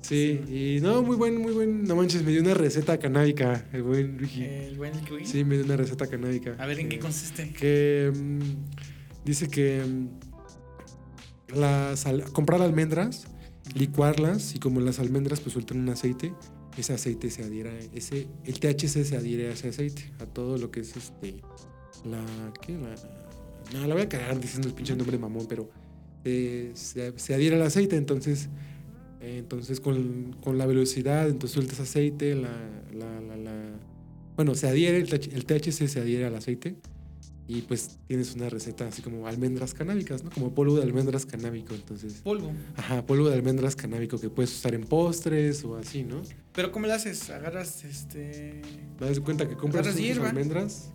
Sí, y no, muy buen, muy buen. No manches, me dio una receta canábica, el buen Ricky. ¿El buen Ricky? Sí, me dio una receta canábica. A ver, ¿en qué consiste? Que mm, dice que mm, las comprar almendras, licuarlas y como las almendras pues sueltan un aceite, ese aceite se adhiera, ese, el THC se adhiere a ese aceite, a todo lo que es este, la, ¿qué? La, no, la voy a cagar diciendo el pinche nombre mamón, pero eh, se, se adhiere al aceite, entonces entonces con, con, la velocidad, entonces sueltas aceite, la, la, la, bueno, se adhiere, el, THC se adhiere al aceite y pues tienes una receta así como almendras canábicas, ¿no? Como polvo de almendras canábico, entonces. Polvo. Ajá, polvo de almendras canábico que puedes usar en postres o así, ¿no? Pero ¿cómo lo haces? Agarras este... ¿Te das cuenta que compras almendras?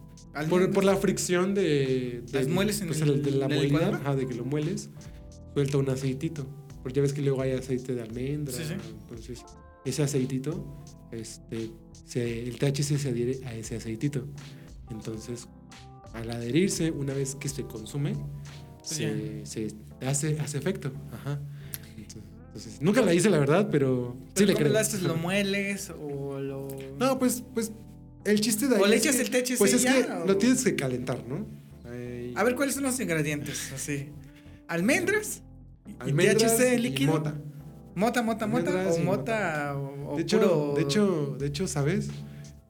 Por, por, la fricción de... de Las mueles en pues, el, de la molida, ajá, de que lo mueles, suelta un aceitito. Porque ya ves que luego hay aceite de almendra. Entonces, ese aceitito, este, el THC se adhiere a ese aceitito. Entonces, al adherirse, una vez que se consume, se, se hace, hace efecto. Ajá. Entonces, nunca la hice, la verdad, pero, sí le creo. lo haces? ¿Lo mueles o lo...? No, pues, pues el chiste de ahí O le echas el THC Pues es ya, que o- lo tienes que calentar, ¿no? A ver, ¿cuáles son los ingredientes? Así. ¿Almendras? Almendras THC y líquido? mota. ¿Mota, mota, mota? Almendras ¿O y mota? O, o De hecho, puro- de hecho, de hecho, ¿sabes?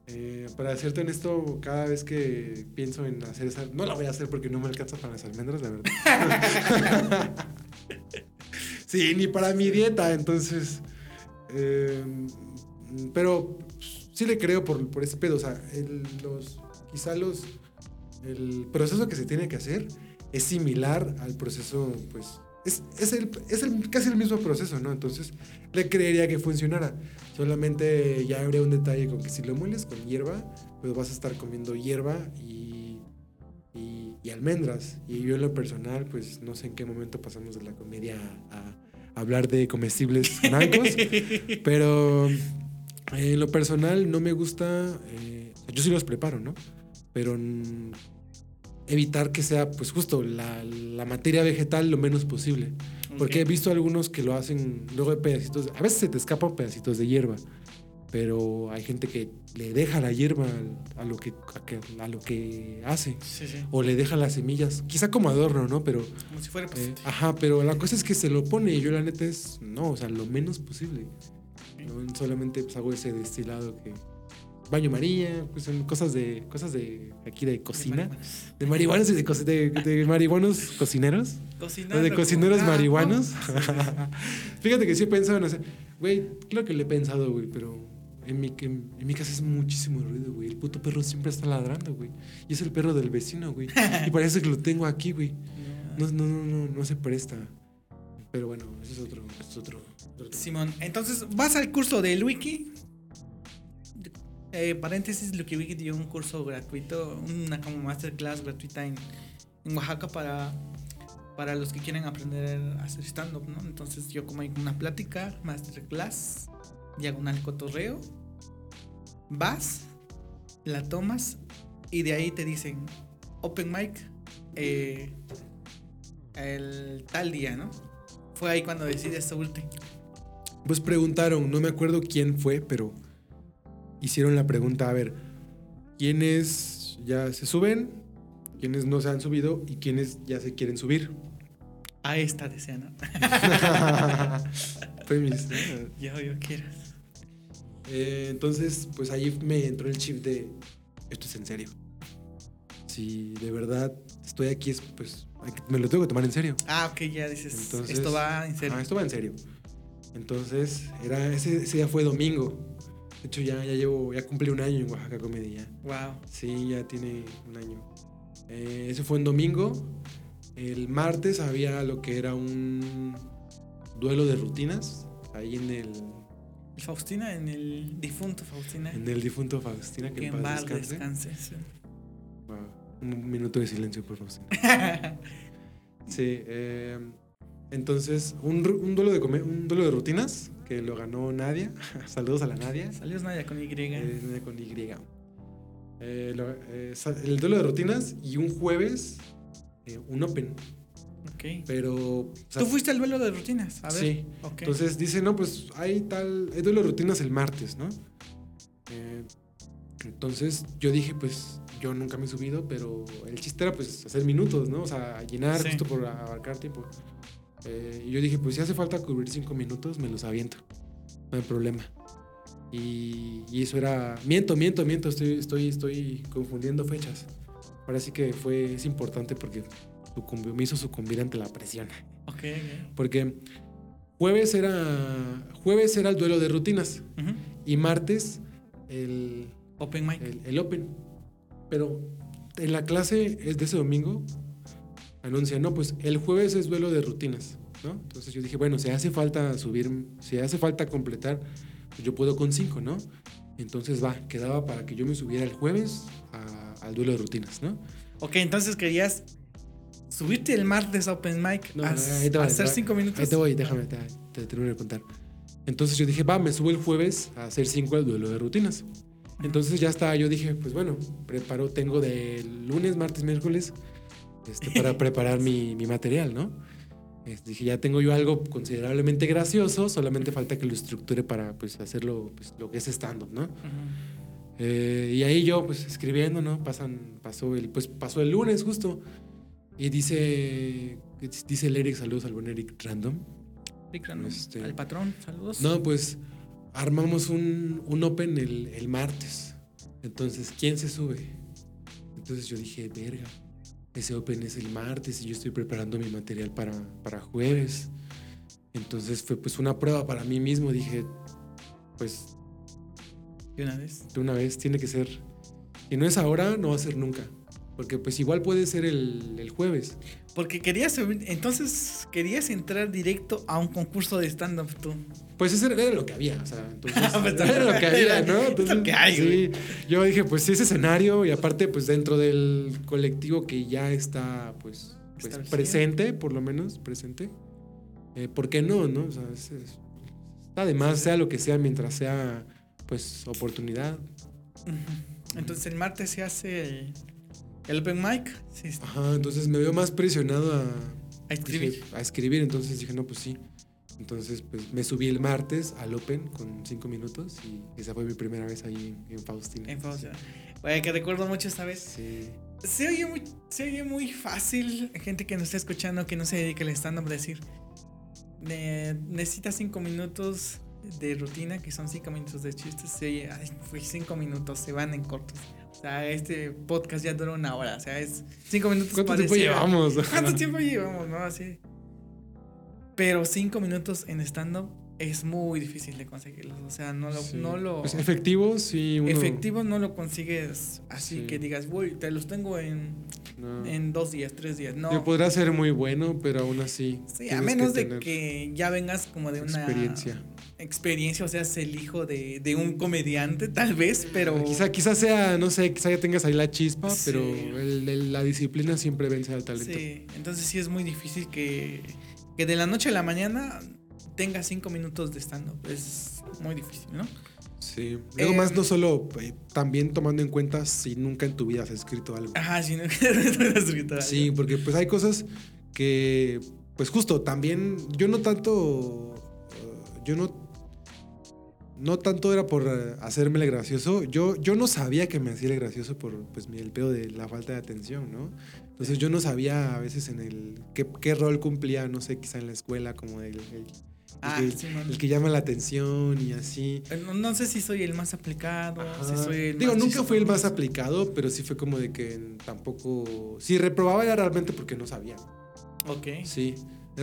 Eh, para serte honesto, cada vez que pienso en hacer esa, no la voy a hacer porque no me alcanza para las almendras, la verdad. sí, ni para mi dieta, entonces. eh, pero sí le creo por, por ese pedo, o sea, el- los, quizá los, el proceso que se tiene que hacer es similar al proceso, pues, es, es, el, es el- casi el mismo proceso, ¿no? Entonces, le creería que funcionara. Solamente ya habría un detalle con que si lo mueles con hierba, pues vas a estar comiendo hierba y, y, y almendras. Y yo en lo personal, pues no sé en qué momento pasamos de la comedia a, a hablar de comestibles blancos, pero eh, en lo personal no me gusta, eh, yo sí los preparo, ¿no? Pero mm, evitar que sea pues justo la, la materia vegetal lo menos posible. Porque he visto algunos que lo hacen luego de pedacitos. A veces se te escapan pedacitos de hierba. Pero hay gente que le deja la hierba a lo que, a, que- a lo que hace. Sí, sí. O le deja las semillas. Quizá como adorno, ¿no? Pero. Como si fuera eh, ajá, pero la cosa es que se lo pone y yo la neta es. No, o sea, lo menos posible. ¿no? Solamente pues, hago ese destilado que. Baño María, pues son cosas de. cosas de aquí de cocina. De marihuanos y de, co- de, de marihuanos cocineros. Cocinando. O de cocineros Ah, marihuanos. no. Fíjate que sí he pensado en hacer. Güey, claro que le he pensado, güey, pero en mi, en, en mi casa es muchísimo ruido, güey. El puto perro siempre está ladrando, güey. Y es el perro del vecino, güey. Y parece que lo tengo aquí, güey. No, no, no, no, no se presta. Pero bueno, eso es otro, eso es otro. Simón, entonces vas al curso del Wiki. Eh, paréntesis, Wiki dio un curso gratuito, una como masterclass gratuita en, en Oaxaca para, para los que quieren aprender a hacer stand-up, ¿no? Entonces yo como hay una plática, masterclass, diagonal cotorreo, vas, la tomas y de ahí te dicen open mic eh, el tal día, ¿no? Fue ahí cuando decides subirte. Pues preguntaron, no me acuerdo quién fue, pero hicieron la pregunta, a ver, ¿quiénes ya se suben? ¿Quiénes no se han subido? ¿Y quiénes ya se quieren subir? A esta desea, ¿no? Fue mis- Yo, yo quiero. Eh, entonces, pues ahí me entró el chip de, esto es en serio. Si de verdad estoy aquí, es, pues me lo tengo que tomar en serio. Ah, ok, ya dices. Entonces, esto va en serio. Ah, esto va en serio. Entonces, era, ese, ese día fue domingo. De hecho, ya, ya llevo, ya cumplí un año en Oaxaca Comedia. Wow. Sí, ya tiene un año. Eh, ese fue en domingo. El martes había lo que era un duelo de rutinas. Ahí en el, Faustina, en el difunto Faustina. en el difunto Faustina, que, que en paz bar descanse. descanse. sí. Wow. Un minuto de silencio, por Faustina. Sí, eh, entonces, un, un duelo de un duelo de rutinas que lo ganó Nadia. Saludos a la Nadia. Salió Nadia con Y. Eh, Nadia con Y. Eh, lo- eh, el duelo de rutinas y un jueves un Open. ok. Pero. o sea, Tú fuiste al duelo de rutinas. A ver. Sí. Ok. Entonces dice, no, pues hay tal. Hay duelo de rutinas el martes, ¿no? Entonces yo dije, pues yo nunca me he subido, pero el chiste era pues hacer minutos, ¿no? O sea, llenar Sí. justo por abarcar tiempo. Eh, y yo dije, pues si hace falta cubrir cinco minutos, me los aviento. No hay problema. Y, y eso era. Miento, miento, miento. Estoy, estoy, estoy confundiendo fechas. Ahora sí que fue, es importante porque sucumbió- me hizo sucumbir ante la presión. ok, ok. Porque jueves era. Jueves era el duelo de rutinas. Ujú. Y martes el, Open mic. el, el Open. Pero en la clase es de ese domingo. Anuncia, no, pues el jueves es duelo de rutinas. ¿no? Entonces yo dije, bueno, si hace falta subir, si hace falta completar, pues yo puedo con cinco, ¿no? Entonces va, quedaba para que yo me subiera el jueves a- al duelo de rutinas, ¿no? Ok, entonces querías subirte el martes a Open Mic No, a, ahí te va, a hacer va. cinco minutos. Ahí te voy, déjame, te, te termino de contar. Entonces yo dije, va, me subo el jueves a hacer cinco al duelo de rutinas. Entonces ya estaba, yo dije, pues bueno, preparo, tengo de lunes, martes, miércoles este, para preparar mi, mi material, ¿no? Este, dije, ya tengo yo algo considerablemente gracioso, solamente falta que lo estructure para pues, hacerlo pues, lo que es stand-up, ¿no? Eh, y ahí yo, pues, escribiendo, ¿no? Pasan, pasó, el, pues, pasó el lunes justo. Y dice, dice el Eric, saludos al buen Eric Random. Eric Random, este, al patrón, saludos. No, pues, armamos un, un Open el, el martes. Entonces, ¿quién se sube? Entonces yo dije, verga ese Open es el martes y yo estoy preparando mi material para, para jueves. Entonces fue pues una prueba para mí mismo. Dije, pues... ¿De una vez? De una vez, tiene que ser. Y no es ahora, no va a ser nunca. Porque pues igual puede ser el, el jueves. Porque querías, entonces querías entrar directo a un concurso de stand-up tú. Pues eso era lo que había, o sea, entonces pues, era lo que había, ¿no? Entonces, que hay, sí, yo dije, pues sí, ese escenario y aparte, pues dentro del colectivo que ya está, pues, pues presente, por lo menos, presente, eh, ¿por qué no, no? O sea, es, además, sea lo que sea, mientras sea, pues, oportunidad. Entonces el martes se hace el open mic. Sí. Ajá, entonces me veo más presionado a... A escribir. a escribir, entonces dije, no, pues sí. Entonces, pues me subí el martes al Open con cinco minutos y esa fue mi primera vez ahí en, Faustina. En Faustina. Oye, que recuerdo mucho esta vez. Sí. Se oye muy, se oye muy fácil, gente que nos está escuchando, que no se dedica al stand-up, decir, necesita cinco minutos de rutina, que son cinco minutos de chistes. Se oye, ay, fue cinco minutos, se van en cortos. O sea, este podcast ya dura una hora. O sea, es cinco minutos. ¿Cuánto tiempo llevamos? ¿Cuánto tiempo llevamos? No, así. Pero cinco minutos en stand-up es muy difícil de conseguirlos. O sea, no lo. No lo pues efectivos, sí. Uno... Efectivos no lo consigues así que digas, uy, te los tengo en, en dos días, tres días. No. podrá ser muy bueno, pero aún así. Sí, a menos de que ya vengas como de una. Experiencia experiencia, o sea, es el hijo de, de, un comediante, tal vez, pero... Quizá, quizá sea, no sé, quizá ya tengas ahí la chispa, pero la disciplina siempre vence al talento. Sí, entonces sí es muy difícil que, que de la noche a la mañana tengas cinco minutos de stand-up. Es muy difícil, ¿no? Sí. Luego más no em, solo, eh, también tomando en cuenta si nunca en tu vida has escrito algo. Ajá, si nunca has escrito algo. Sí, porque pues hay cosas que, pues justo, también yo no tanto, uh, yo no no tanto era por eh, hacerme el gracioso. Yo, yo no sabía que me hacía el gracioso por pues, el pedo de la falta de atención, ¿no? Entonces yo no sabía a veces en el qué, rol cumplía, no sé, quizá en la escuela, como el, el, ah, que, llama la atención y así. Eh, no, sé si soy el más aplicado, si soy el Digo, nunca fui el más aplicado, pero sí fue como de que tampoco... Si reprobaba era realmente porque no sabía. Ok. Sí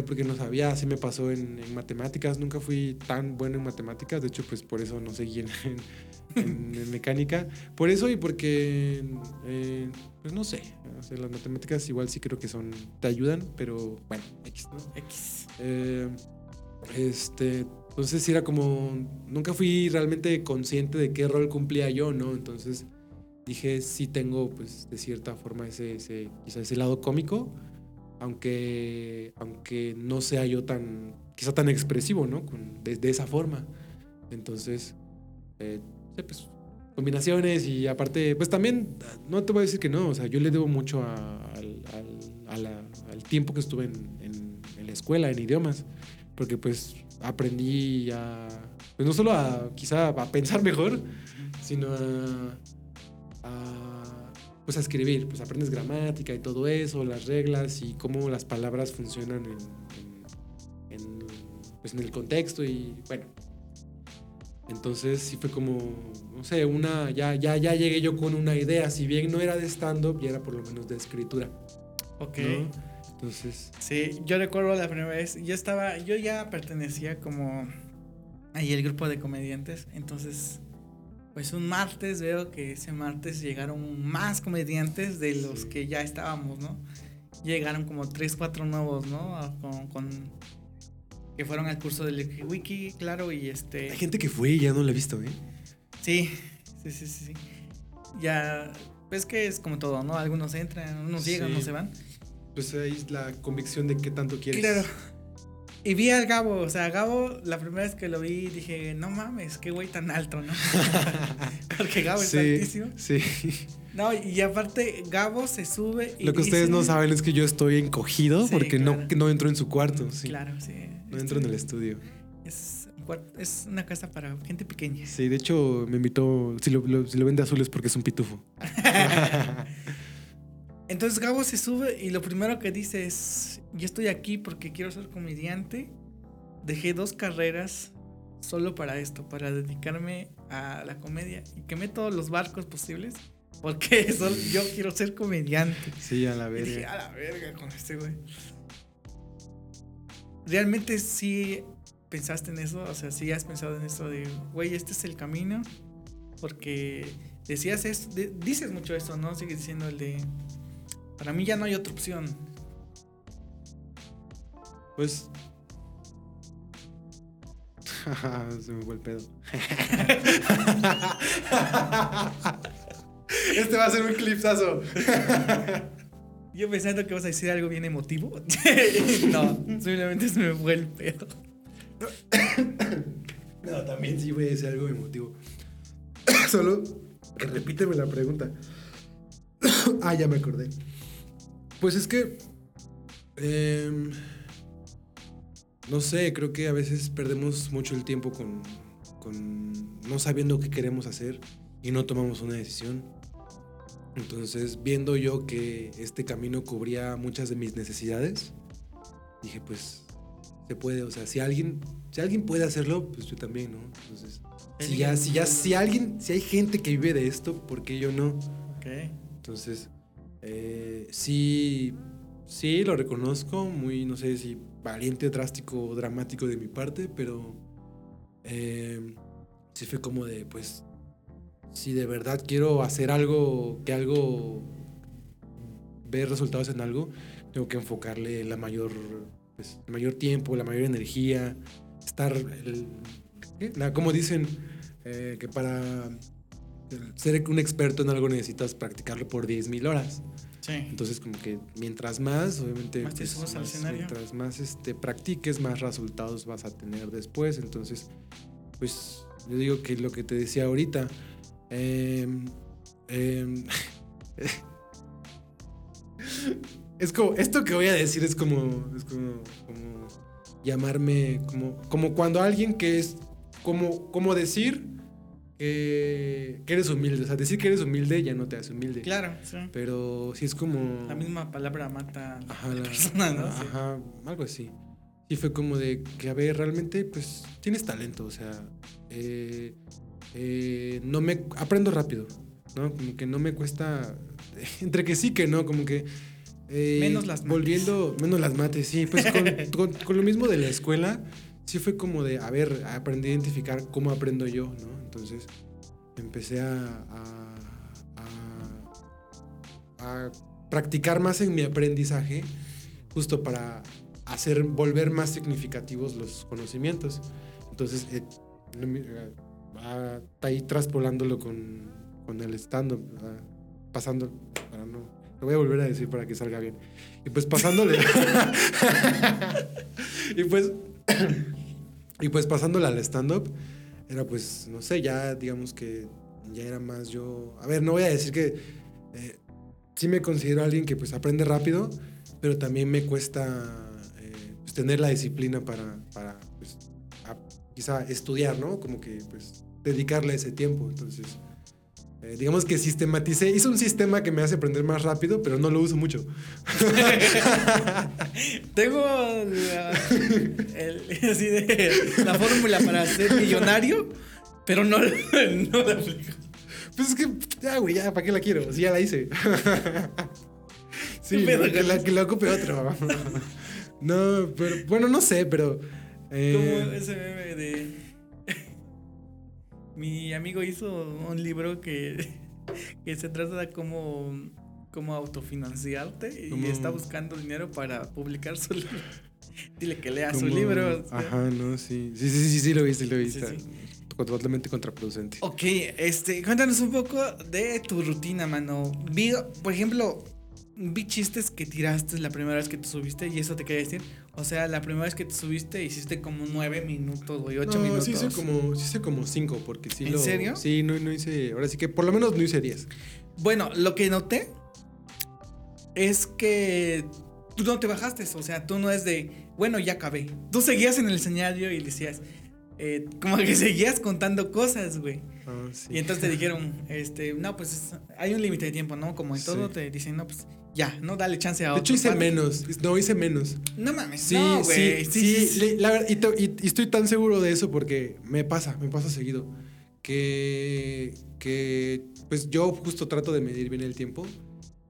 porque no sabía, así me pasó en, matemáticas, nunca fui tan bueno en matemáticas, de hecho pues por eso no seguí en, en, mecánica, por eso y porque, eh, pues no sé, las matemáticas igual sí creo que son, te ayudan, pero bueno, X, ¿no? X. Eh, este, entonces era como, nunca fui realmente consciente de qué rol cumplía yo, ¿no? Entonces dije, sí tengo pues de cierta forma ese, ese quizá ese lado cómico, aunque, aunque no sea yo tan, quizá tan expresivo, ¿no? Con, de, esa forma. Entonces, eh, pues, combinaciones y aparte, pues también, no te voy a decir que no, o sea, yo le debo mucho al, al, tiempo que estuve en, en, la escuela, en idiomas, porque pues aprendí a, pues no solo a quizá a pensar mejor, sino a pues a escribir, pues aprendes gramática y todo eso, las reglas y cómo las palabras funcionan en, en, pues en el contexto y bueno. Entonces sí fue como, no sé, una, ya, ya, ya llegué yo con una idea, si bien no era de stand-up, ya era por lo menos de escritura. Ok. Entonces. Sí, yo recuerdo la primera vez, yo estaba, yo ya pertenecía como ahí el grupo de comediantes, entonces pues un martes veo que ese martes llegaron más comediantes de los que ya estábamos, ¿no? Llegaron como tres, cuatro nuevos, ¿no? Con, que fueron al curso del Wiki, claro, y este... Hay gente que fue y ya no la he visto, ¿eh? Sí, sí, sí, sí. Ya, pues que es como todo, ¿no? Algunos entran, unos llegan, unos se van. Pues ahí es la convicción de qué tanto quieres. Claro. Y vi al Gabo, o sea, Gabo, la primera vez que lo vi, dije, no mames, qué güey tan alto, ¿no? Porque Gabo es altísimo. Sí. No, y aparte, Gabo se sube. Y Lo que ustedes no saben es que yo estoy encogido porque no, no entro en su cuarto. Sí. Claro, sí. No entro en el estudio. Es, es una casa para gente pequeña. Sí, de hecho, me invitó. Si lo, si lo vende azul es porque es un pitufo. Entonces Gabo se sube y lo primero que dice es, yo estoy aquí porque quiero ser comediante. Dejé dos carreras solo para esto, para dedicarme a la comedia y quemé todos los barcos posibles porque yo quiero ser comediante. Sí, a la verga. dije, a la verga con este güey. ¿Realmente sí pensaste en eso? O sea, sí has pensado en eso de, güey, este es el camino. Porque decías eso, dices mucho eso, ¿no? Sigues diciendo el de para mí ya no hay otra opción. Pues. Se me fue el pedo. este va a ser un clipsazo. Yo pensando que vas a decir algo bien emotivo. no, simplemente se me fue el pedo. No, también sí voy a decir algo emotivo. Solo repíteme la pregunta. ah, ya me acordé. Pues es que... Em, no sé, creo que a veces perdemos mucho el tiempo con, con no sabiendo qué queremos hacer y no tomamos una decisión. Entonces, viendo yo que este camino cubría muchas de mis necesidades, dije, pues se puede, o sea, si alguien, si alguien puede hacerlo, pues yo también, ¿no? Entonces, si ya, si ya, si alguien, si hay gente que vive de esto, ¿por qué yo no? Ok. Entonces, eh, sí, sí, lo reconozco, muy, no sé si valiente, drástico dramático de mi parte, pero eh, sí fue como de, pues, si de verdad quiero hacer algo, que algo, ver resultados en algo, tengo que enfocarle la mayor, pues, el mayor tiempo, la mayor energía, estar, como dicen, eh, que para ser un experto en algo necesitas practicarlo por 10.000 horas. Sí. Entonces, como que mientras más, obviamente, pues, mientras más este, practiques, más resultados vas a tener después. Entonces, pues yo digo que lo que te decía ahorita, em, em, es como, esto que voy a decir es como, es como, como llamarme, como, como cuando alguien que es, como, como decir que, eres humilde. O sea, decir que eres humilde ya no te hace humilde. Claro, sí. Pero sí es como. La misma palabra mata a la, persona, ¿no? Ajá, algo así. Sí fue como de que, a ver, realmente, pues tienes talento. O sea, eh, eh, no me. Aprendo rápido, ¿no? Como que no me cuesta. Entre que sí que no, como que. Eh, menos las mates. Volviendo, menos las mates, sí. Pues con, con, lo mismo de la escuela, sí fue como de, a ver, aprendí a identificar cómo aprendo yo, ¿no? Entonces empecé a, a, practicar más en mi aprendizaje, justo para hacer, volver más significativos los conocimientos. Entonces, eh, eh ahí traspolándolo con, con el stand-up, pasando, para no, lo voy a volver a decir para que salga bien. Y pues pasándole, y pues, y pues pasándole al stand-up, era pues, no sé, ya digamos que ya era más yo... A ver, no voy a decir que eh, sí me considero alguien que pues aprende rápido, pero también me cuesta eh, pues, tener la disciplina para, para pues, quizá estudiar, ¿no? Como que pues dedicarle ese tiempo. Entonces, eh, digamos que sistematicé, hice un sistema que me hace aprender más rápido, pero no lo uso mucho. Tengo la, la fórmula para ser millonario, pero no, no la aplico. Pues es que, ya, güey, ya, ¿para qué la quiero? Si ya la hice. sí, que, la, que la ocupe otro. no, pero, bueno, no sé, pero... Eh, Como ese meme de mi amigo hizo un libro que, que se trata de cómo, cómo autofinanciarte y está buscando dinero para publicar su libro. Dile que lea su libro. Ajá, no, sí. Sí, sí, sí, sí, lo viste, lo viste. Totalmente contraproducente. Ok, este, cuéntanos un poco de tu rutina, mano. Vi, por ejemplo, vi chistes que tiraste la primera vez que te subiste y eso te quería decir. O sea, la primera vez que te subiste hiciste como nueve minutos, güey, ocho no, minutos. Sí hice como, sí hice como cinco, porque sí ¿En lo. serio? Sí, no, no hice. Ahora sí que por lo menos no hice diez. Bueno, lo que noté es que tú no te bajaste, o sea, tú no es de, bueno, ya acabé. Tú seguías en el escenario y decías, eh, como que seguías contando cosas, güey. Ah, sí. Y entonces te dijeron, este, no, pues hay un límite de tiempo, ¿no? Como en todo Sí. te dicen, no, pues ya, no, dale chance a De otro. hecho, hice cuate". menos. No, hice menos. No mames, Sí, no, güey. sí, Sí, sí, la verdad, y, to- y- y estoy tan seguro de eso porque me pasa, me pasa seguido. Que, que, pues yo justo trato de medir bien el tiempo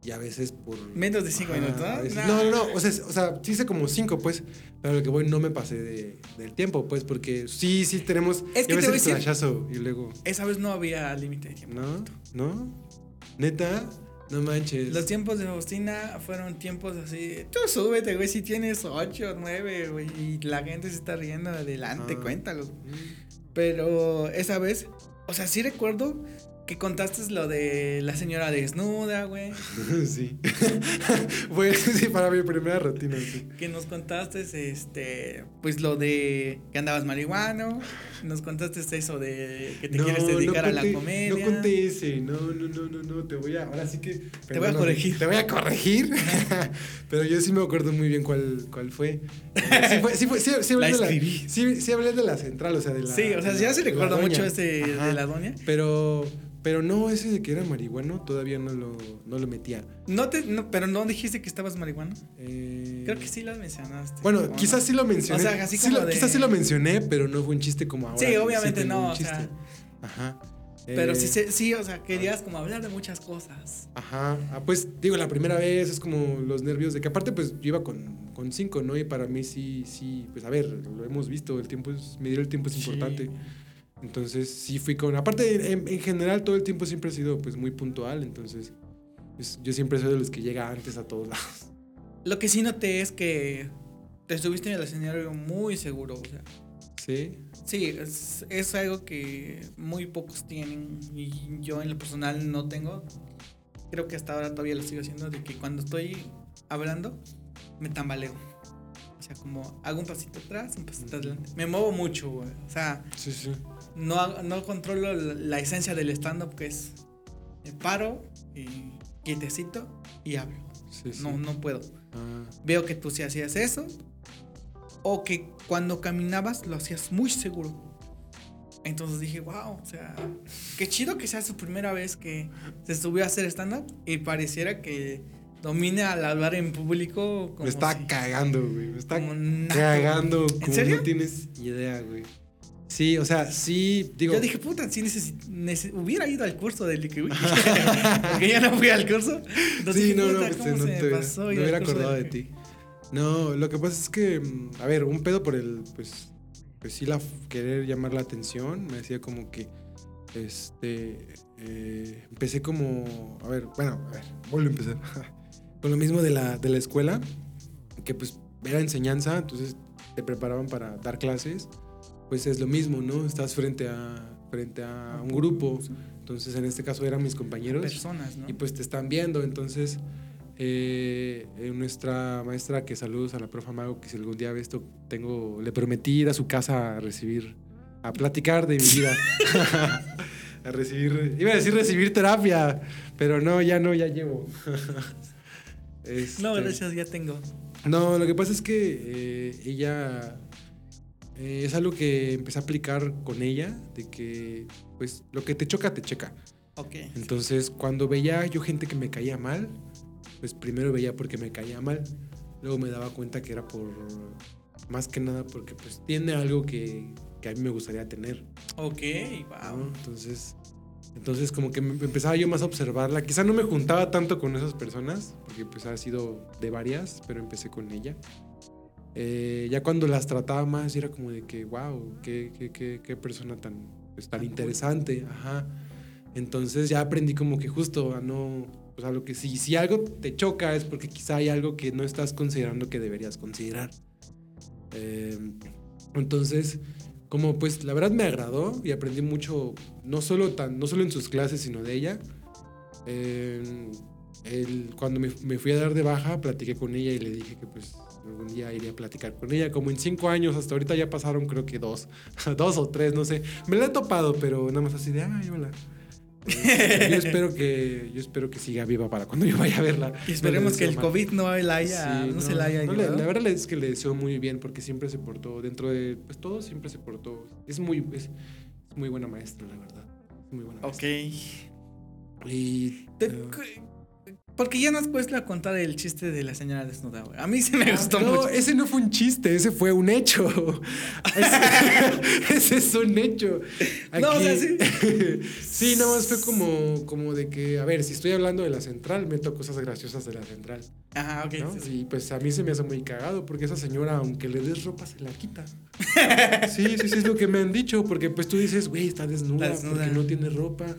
y a veces por... Menos de cinco minutos, ¿no? No, no, no, o sea, es- o sea, sí hice como cinco, pues, pero lo que voy no me pasé de- del tiempo, pues, porque sí, sí tenemos... Es que te voy a el decir- y luego... Esa vez no había límite de tiempo. ¿No? ¿No? ¿Neta? No manches. Los tiempos de Faustina fueron tiempos así. Tú súbete, güey, si tienes ocho, nueve, güey, y la gente se está riendo adelante, Ah. cuéntalo. Mm. Pero esa vez, o sea, sí recuerdo que contaste lo de la señora desnuda, güey. sí. Fue sí, para mi primera rutina, sí. Que nos contaste, este, pues lo de que andabas marihuano. Nos contaste eso de que te quieres dedicar a la comedia. No conté ese, no, no, no, no, no, te voy a, ahora sí que... Te voy a corregir. Te voy a corregir, pero yo sí me acuerdo muy bien cuál, cuál fue. Sí, fue, sí, fue, sí, sí hablé La de escribí. sí, hablé de la central, o sea, de la... Sí, o sea, ya la- se la recuerda mucho Ajá. de la doña. Pero, pero no, ese de que era marihuano todavía no lo, no lo metía. No te, no, pero no dijiste que estabas marihuano. Eh, Creo que sí lo mencionaste. Bueno, quizás sí lo mencioné. O sea, así Sí como lo- de- Quizás sí lo mencioné, pero no fue un chiste como ahora. Sí, obviamente no, o sea. Ajá. Pero Eh, sí, sí, o sea, querías como hablar de muchas cosas. Ajá. Ah, pues digo, la primera vez es como los nervios de que aparte pues yo iba con, con cinco, ¿no? Y para mí sí, sí, pues a ver, lo hemos visto, el tiempo es, medir el tiempo es importante. Sí. Entonces sí fui con, aparte en, en general todo el tiempo siempre he sido pues muy puntual, entonces pues, yo siempre soy de los que llega antes a todos lados. Lo que sí noté es que te subiste en el escenario muy seguro, o sea. Sí. Sí, es, es algo que muy pocos tienen y yo en lo personal no tengo. Creo que hasta ahora todavía lo sigo haciendo, de que cuando estoy hablando me tambaleo. O sea, como hago un pasito atrás, un pasito adelante. Me muevo mucho, güey. O sea, Sí, sí. No, no controlo la, esencia del stand-up que es me paro y quietecito y hablo. sí, sí. No, no puedo. Ah, Veo que tú sí hacías eso. O que cuando caminabas lo hacías muy seguro. Entonces dije, wow, o sea, qué chido que sea su primera vez que se subió a hacer stand-up y pareciera que domina al hablar en público. Como me está si- cagando, güey. Me está cagando. Como serio? no tienes idea, güey. Sí, o sea, sí, digo. Yo dije, puta, si hubiera ido al curso de Liquid Porque ya no fui al curso. Entonces sí, no, no, puta, pues, ¿cómo no se te me pasó al hubiera acordado de ti. No, lo que pasa es que, mm, a ver, un pedo por el, pues, pues sí, la querer llamar la atención, me decía como que, este, eh, empecé como, a ver, bueno, a ver, vuelvo a empezar. Con lo mismo de la, de la escuela, que pues era enseñanza, entonces te preparaban para dar clases, pues es lo mismo, ¿no? Estás frente a, frente a un grupo, entonces en este caso eran mis compañeros. Personas, ¿no? Y pues te están viendo, entonces eh, eh, nuestra maestra, que saludos a la profa Mago, que si algún día ve esto, tengo, le prometí ir a su casa a recibir, a platicar de mi vida. a recibir, iba a decir recibir terapia, pero no, ya no, ya llevo. No, Este, gracias, ya tengo. no, lo que pasa es que eh, ella eh, es algo que empecé a aplicar con ella, de que pues lo que te choca, te checa. Ok. Entonces, cuando veía yo gente que me caía mal, pues primero veía porque me caía mal. Luego me daba cuenta que era por, más que nada porque pues tiene algo que, que a mí me gustaría tener. Ok, ¿no? wow. Entonces, entonces como que me empezaba yo más a observarla. Quizá no me juntaba tanto con esas personas, porque pues ha sido de varias, pero empecé con ella. Eh, ya cuando las trataba más, era como de que, wow, qué, qué, qué, qué persona tan, pues, tan interesante. Ajá. Entonces ya aprendí como que justo a no, o sea, lo que si, si algo te choca es porque quizá hay algo que no estás considerando que deberías considerar. Eh, entonces, como pues la verdad me agradó y aprendí mucho, no solo, tan, no solo en sus clases, sino de ella. Eh, el, cuando me, me, fui a dar de baja, platiqué con ella y le dije que pues algún día iría a platicar con ella. Como en cinco años, hasta ahorita ya pasaron creo que dos, dos o tres, no sé. Me la he topado, pero nada más así de, ay, hola. yo espero que yo espero que siga viva para cuando yo vaya a verla. Y esperemos que el COVID no la haya, no, se la haya no, la, la, verdad es que le deseo muy bien porque siempre se portó dentro de pues todo siempre se portó. Es muy es, muy buena maestra, la verdad. muy buena maestra. Ok. Y porque ya nos puedes contar el chiste de la señora desnuda, güey. A mí se me ah, gustó no, mucho. ese no fue un chiste, ese fue un hecho. ese, es un hecho. no, o sea, sí. sí, nada más fue como, como de que, a ver, si estoy hablando de la central, meto cosas graciosas de la central. Ajá, ok. ¿no? Sí, pues a mí se me hace muy cagado porque esa señora, aunque le des ropa, se la quita. sí, sí, sí, es lo que me han dicho. Porque pues tú dices, güey, está desnuda, está desnuda. porque no tiene ropa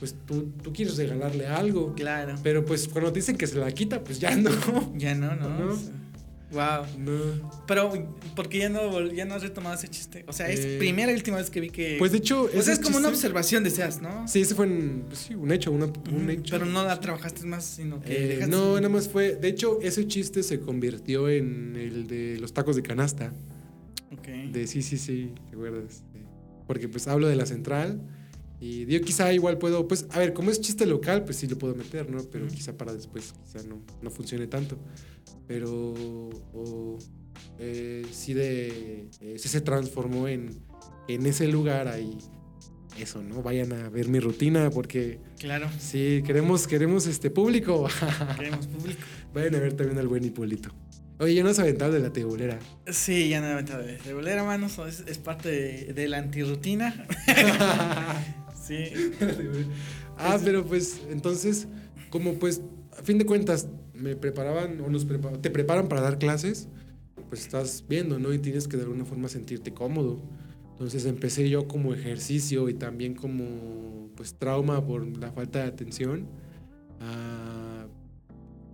pues tú, tú, quieres regalarle algo. Claro. Pero pues cuando te dicen que se la quita, pues ya no. Ya no, no. ¿No? Wow. No. Pero, porque ya no, ya no has retomado ese chiste? O sea, es eh, primera y última vez que vi que. Pues de hecho. O sea, es como una observación, deseas, ¿no? Sí, ese fue un, pues, sí, un hecho, un hecho. Pero no la trabajaste más, sino que. Eh, no, nada más fue. De hecho, ese chiste se convirtió en el de los tacos de canasta. Ok. De sí, sí, sí, ¿te acuerdas? Porque pues hablo de la central y yo quizá igual puedo, pues, a ver, como es chiste local, pues sí lo puedo meter, ¿no? Pero quizá para después, quizá no, no funcione tanto. Pero o, eh, sí de, eh, sí se transformó en, en ese lugar ahí. Eso, ¿no? Vayan a ver mi rutina porque... Claro. Sí, queremos, queremos este público. Queremos público. Vayan a ver también al buen Hipólito. Oye, ya no has aventado de la tebolera. Sí, ya no he aventado de la tebolera, manos. Es, es parte de, de la antirrutina. Sí. ah, pero pues entonces, como pues, a fin de cuentas, me preparaban o nos te preparan para dar clases, pues estás viendo, ¿no? Y tienes que de alguna forma sentirte cómodo. Entonces empecé yo como ejercicio y también como pues trauma por la falta de atención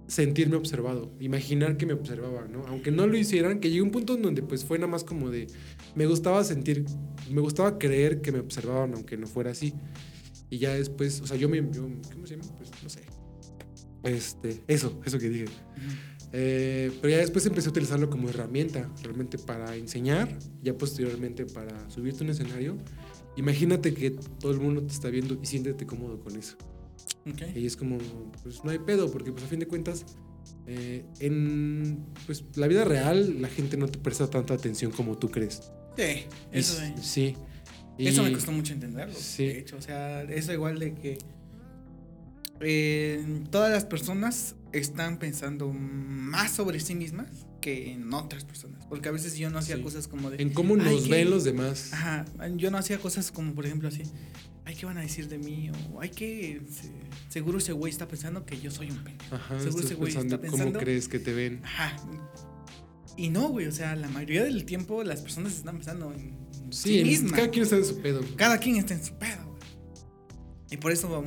sentirme observado, imaginar que me observaba, ¿no? Aunque no lo hicieran, que llegué a un punto en donde pues fue nada más como de, me gustaba sentir, me gustaba creer que me observaban, aunque no fuera así. Y ya después, o sea, yo me, ¿cómo se llama? Pues no sé. Este, eso, eso que dije. Eh, pero ya después empecé a utilizarlo como herramienta, realmente para enseñar, ya posteriormente para subirte a un escenario. Imagínate que todo el mundo te está viendo y siéntete cómodo con eso. Y es como, pues no hay pedo, porque pues a fin de cuentas, eh, en pues, la vida real la gente no te presta tanta atención como tú crees. Sí, eso sí. eso me costó mucho entenderlo. Sí. De hecho, o sea, eso igual de que eh, todas las personas están pensando más sobre sí mismas que en otras personas. Porque a veces yo no hacía cosas como de... En cómo nos ven los demás. Ajá, yo no hacía cosas como, por ejemplo, así, ay, ¿qué van a decir de mí? O hay que, seguro ese güey está pensando que yo soy un pendejo. Ajá, seguro ese güey está pensando. ¿Cómo crees que te ven? Ajá. Y no, güey, o sea, la mayoría del tiempo las personas están pensando en sí, mismas. Cada quien está en su pedo. Cada quien está en su pedo, güey. Y por eso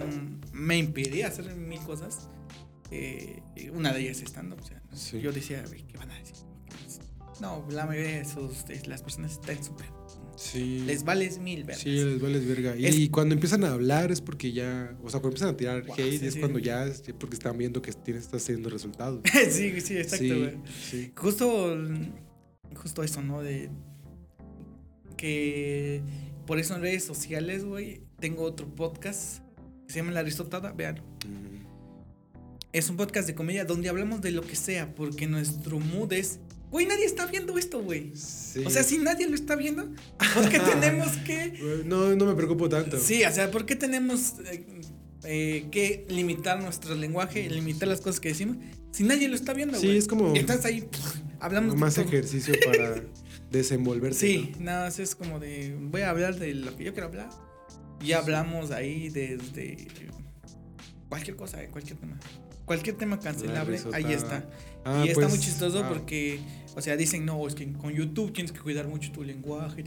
me impedía hacer mil cosas. Eh, una de ellas estando, o sea, yo decía, ¿qué van a decir? No, la mayoría de, de las personas están pedo. Sí. Les vales mil verga. Sí, les vales verga. Y, cuando empiezan a hablar es porque ya, o sea, cuando empiezan a tirar hate es cuando ya, es porque están viendo que tienes, estás teniendo resultados. sí, sí, exacto, güey. Sí, Justo, justo eso, ¿no? De que por eso en redes sociales, güey, tengo otro podcast que se llama La Aristotada, vean. Es un podcast de comedia donde hablamos de lo que sea, porque nuestro mood es Güey, nadie está viendo esto, güey. O sea, si nadie lo está viendo, ¿por qué tenemos que. No, no me preocupo tanto. Sí, o sea, ¿por qué tenemos eh, eh, que limitar nuestro lenguaje, limitar las cosas que decimos? Si nadie lo está viendo, güey. Sí, es como. estás ahí, hablamos. Más ejercicio para desenvolverse. Sí, nada más es como de. Voy a hablar de lo que yo quiero hablar. Y hablamos ahí desde. Cualquier cosa, cualquier tema cualquier tema cancelable, ahí está. Ah, y está muy pues, chistoso ah. porque, o sea, dicen, no, es que con YouTube tienes que cuidar mucho tu lenguaje.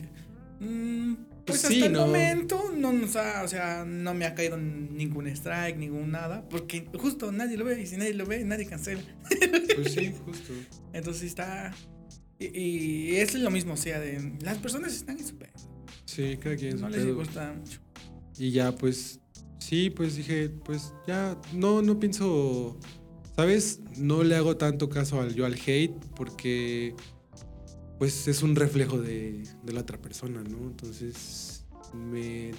Mm, pues, pues, hasta el momento no nos ha, o sea, no me ha caído ningún strike, ningún nada, porque justo nadie lo ve y si nadie lo ve, nadie cancela. Pues sí, justo. Entonces está... Y, es lo mismo, o sea, de, las personas están en su pedo. Sí, cada quien en No les gusta mucho. Y ya, pues, Sí, pues dije, pues ya, no, no pienso, ¿sabes? No le hago tanto caso al yo al hate porque pues es un reflejo de, de la otra persona, ¿no? Entonces me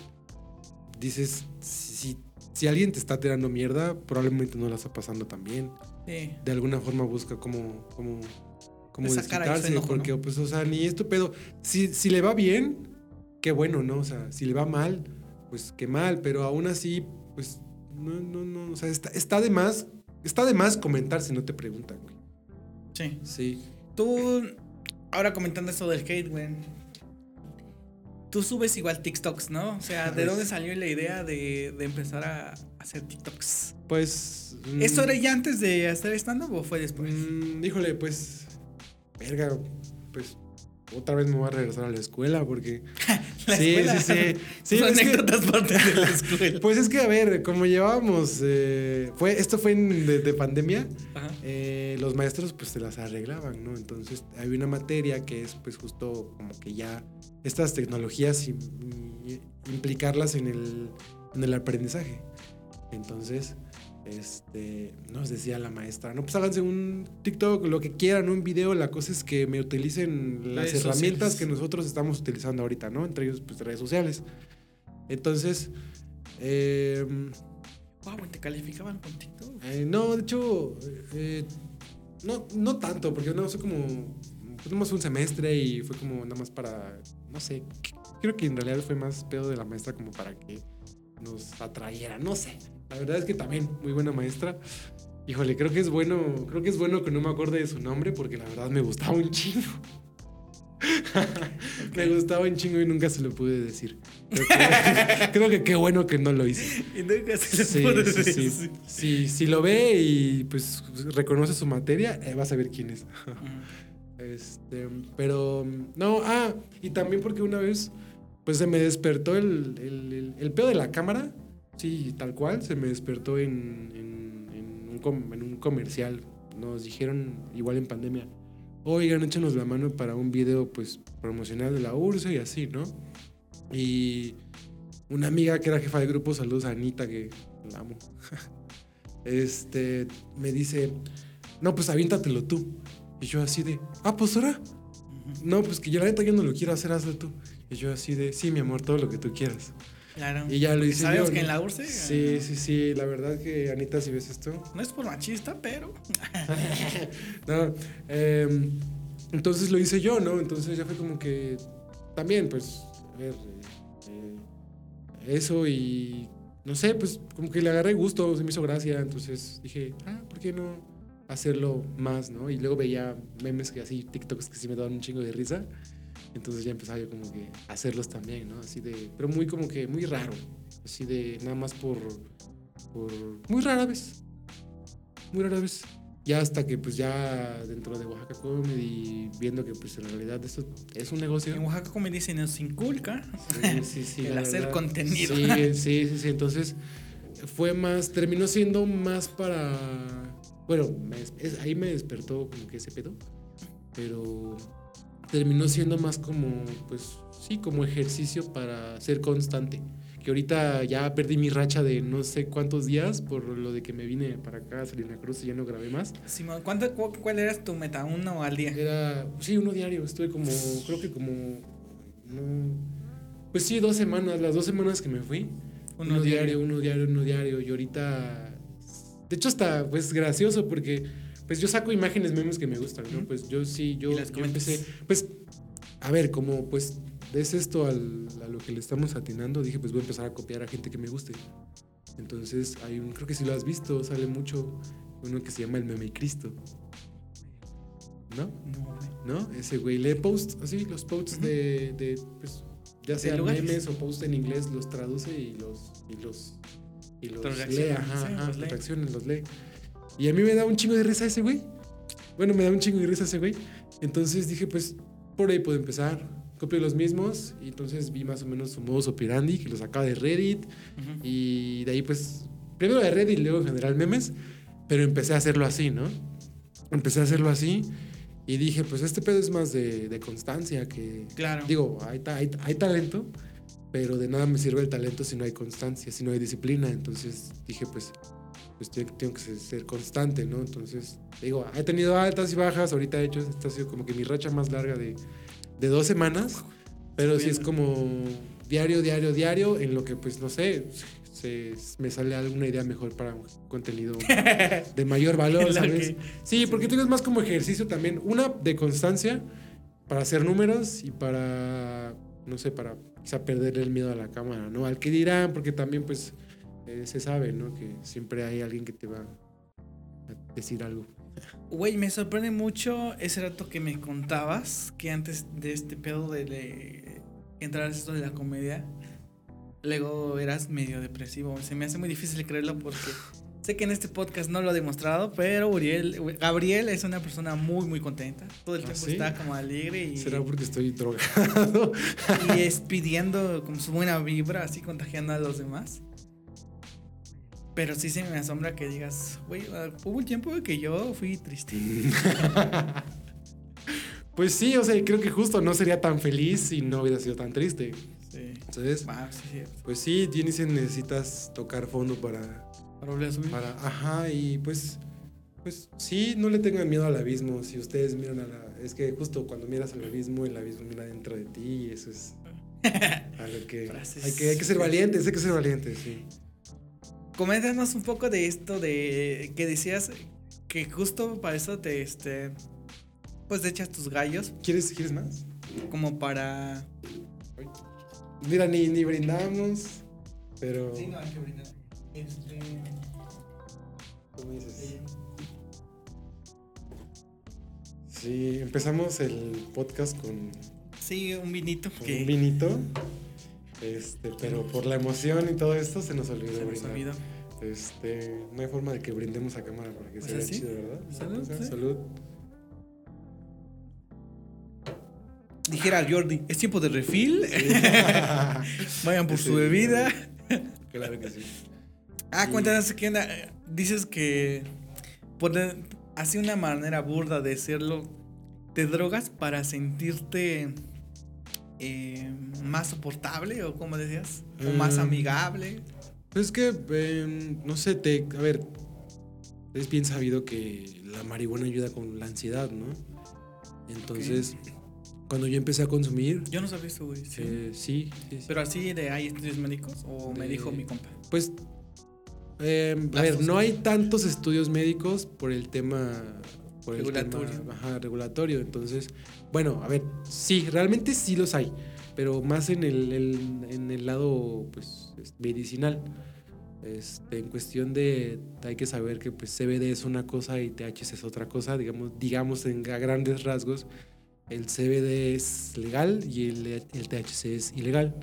dices, si, si alguien te está tirando mierda, probablemente no la está pasando tan bien. Sí. De alguna forma busca cómo, cómo, cómo desquitarse, enojo, porque ¿no? pues, o sea, ni esto pedo. Si, si le va bien, qué bueno, ¿no? O sea, si le va mal, pues qué mal, pero aún así, pues, no, no, no, o sea, está, está de más, está de más comentar si no te preguntan, güey. Sí. Sí. Tú, ahora comentando esto del hate, güey. Tú subes igual TikToks, ¿no? O sea, ¿de dónde salió la idea de, de empezar a hacer TikToks? Pues. mm, ¿Esto era ya antes de hacer stand-up o fue después? mm, híjole, pues. Verga, pues. Otra vez me voy a regresar a la escuela porque. La sí, escuela. sí, sí. Sí, que- anécdotas parte de la escuela. Pues es que, a ver, como llevábamos. eh, fue, esto fue en- de, de pandemia. Ajá. eh, los maestros pues se las arreglaban, ¿no? Entonces había una materia que es pues justo como que ya estas tecnologías y, y implicarlas en el, en el aprendizaje. Entonces, este, nos decía la maestra, no, pues háganse un TikTok, lo que quieran, un video, la cosa es que me utilicen las Redes herramientas sociales. que nosotros estamos utilizando ahorita, ¿no? Entre ellos, pues redes sociales. Entonces, eh, Wow, güey, te calificaban con TikTok. eh, no, de hecho, eh, no, no tanto, porque no, fue como, tuvimos un semestre y fue como nada más para, no sé, creo que en realidad fue más pedo de la maestra como para que nos atrayera, no sé. La verdad es que también, muy buena maestra. Híjole, creo que es bueno, creo que es bueno que no me acuerde de su nombre porque la verdad me gustaba un chingo. Me gustaba un chingo y nunca se lo pude decir. Creo que, creo que qué bueno que no lo hice. Y nunca se les Sí, puede sí, sí. decir. Si, si lo ve y pues reconoce su materia, eh, va a saber quién es. Este, pero no, ah, y también porque una vez pues se me despertó el, el, el- el pedo de la cámara, sí, tal cual, se me despertó en, en- en un, com- en un comercial. Nos dijeron, igual en pandemia, oigan, échanos la mano para un video pues promocional de la URSS y así, ¿no? Y una amiga que era jefa de grupo, saludos a Anita, que la amo. este, me dice, no, pues aviéntatelo tú. Y yo así de, ah, pues ahora. No, pues que yo la neta yo no lo quiero hacer, hazlo tú. Y yo así de, sí, mi amor, todo lo que tú quieras. Claro. Y ya lo hice ¿Sabemos yo, que ¿no? en la URSS? Sí, sí, sí, la verdad que Anita, si ves esto. No es por machista, pero. No, eh, entonces lo hice yo, ¿no? Entonces ya fue como que también, pues, a ver, eh, eh, eso y no sé, pues como que le agarré gusto, se me hizo gracia, entonces dije, ah, ¿por qué no hacerlo más, no? Y luego veía memes que así, TikToks que sí me daban un chingo de risa, entonces ya empezaba yo como que a hacerlos también, ¿no? Así de, pero muy como que, muy raro, así de, nada más por, por, muy rara vez, muy rara vez. Ya hasta que pues ya dentro de Oaxaca Comedy, viendo que pues en realidad esto es un negocio. En Oaxaca, como dicen, nos inculca. Sí, sí, sí, El hacer verdad. contenido. Sí, sí, sí, sí. Entonces fue más, terminó siendo más para, bueno, me des- es- ahí me despertó como que ese pedo, pero terminó siendo más como, pues sí, como ejercicio para ser constante. Que ahorita ya perdí mi racha de no sé cuántos días por lo de que me vine para acá a Salina Cruz y ya no grabé más. Simón, ¿cuánto, cu- ¿cuál era tu meta? ¿Uno al día? Era, sí, uno diario. Estuve como, creo que como, no, pues sí, dos semanas, las dos semanas que me fui. Uno Uno, diario. diario, uno diario, uno diario. Y ahorita, de hecho, hasta, pues, gracioso porque, pues, yo saco imágenes, memes que me gustan, ¿no? Pues yo sí, yo, las yo empecé, pues, a ver, como, pues, es esto al- a lo que le estamos atinando, dije, pues voy a empezar a copiar a gente que me guste. Entonces, hay un, creo que si lo has visto, sale mucho uno que se llama el meme Cristo. ¿No? No. Ese güey lee posts, así, los posts de, de, pues, ya sea lugares. memes o posts en inglés, los traduce y los, y los, y los lee, ajá, sí, ajá, los lee. reacciones, los lee. Y a mí me da un chingo de risa ese güey. Bueno, me da un chingo de risa ese güey. Entonces dije, pues, por ahí puedo empezar. Copié los mismos y entonces vi más o menos su modus operandi, que lo sacaba de Reddit. Ujú. Y de ahí, pues, primero de Reddit luego en general memes, pero empecé a hacerlo así, ¿no? Empecé a hacerlo así y dije, pues este pedo es más de, de constancia que... Claro. Digo, hay, hay, hay talento, pero de nada me sirve el talento si no hay constancia, si no hay disciplina. Entonces dije, pues, pues tengo, que ser, constante, ¿no? Entonces, digo, he tenido altas y bajas, ahorita he hecho, esta ha sido como que mi racha más larga de, de dos semanas, pero sí es como diario, diario, diario, en lo que, pues, no sé, se, me sale alguna idea mejor para un contenido de mayor valor, ¿sabes? sí, porque tienes más como ejercicio también, una de constancia para hacer números y para, no sé, para quizá perder el miedo a la cámara, ¿no? Al que dirán, porque también pues eh, se sabe, ¿no? Que siempre hay alguien que te va a decir algo. Güey, me sorprende mucho ese rato que me contabas, que antes de este pedo de, entrar a esto de la comedia, luego eras medio depresivo. Se me hace muy difícil creerlo porque Sé que en este podcast no lo ha demostrado, pero Uriel, Gabriel es una persona muy, muy contenta. Todo el ¿Ah, tiempo está como alegre y... ¿Será porque estoy drogado? y es pidiendo como su buena vibra, así contagiando a los demás. Pero sí se me asombra que digas, güey, hubo un tiempo que yo fui triste. pues sí, o sea, creo que justo no sería tan feliz si no hubiera sido tan triste. Sí. ¿Sabes? Ah, sí, Pues sí, tienes necesitas tocar fondo para para ajá, y pues, pues sí, no le tengan miedo al abismo. Si ustedes miran a la. Es que justo cuando miras al abismo, el abismo mira dentro de ti y eso es. algo que, hay que. Hay que ser valientes, hay que ser valientes, sí. Coméntanos un poco de esto de que decías que justo para eso te este pues te echas tus gallos. ¿Quieres, ¿quieres más? Como para Mira, ni, ni brindamos, pero Sí, no hay que brindar. Este. ¿Cómo dices? Sí, empezamos el podcast con. Sí, un vinito. Un vinito. Este, pero por la emoción y todo esto se nos olvidó. Se nos olvidó. Este, no hay forma de que brindemos a cámara porque se vea chido, ¿verdad? Salud. Salud. Dijera Jordi, es tiempo de refil. Vayan por su bebida. Claro que sí. Ah, cuéntanos qué onda. Dices que por así una manera burda de decirlo, te drogas para sentirte eh, más soportable o como decías, o más mm. amigable. Pues que, em, no sé, te, a ver, es bien sabido que la marihuana ayuda con la ansiedad, ¿no? Entonces, cuando yo empecé a consumir... Yo no sabía eso, güey. Eh, sí. sí, Pero así de hay estudios médicos o me dijo mi compa. Pues Em, a ver, no hay tantos estudios médicos por el tema por regulatorio. El tema, ajá, regulatorio. Entonces, bueno, a ver, sí, realmente sí los hay, pero más en el, en el lado pues, medicinal. Este, en cuestión de, hay que saber que pues, CBD es una cosa y THC es otra cosa, digamos, digamos en grandes rasgos, el CBD es legal y el, el THC es ilegal.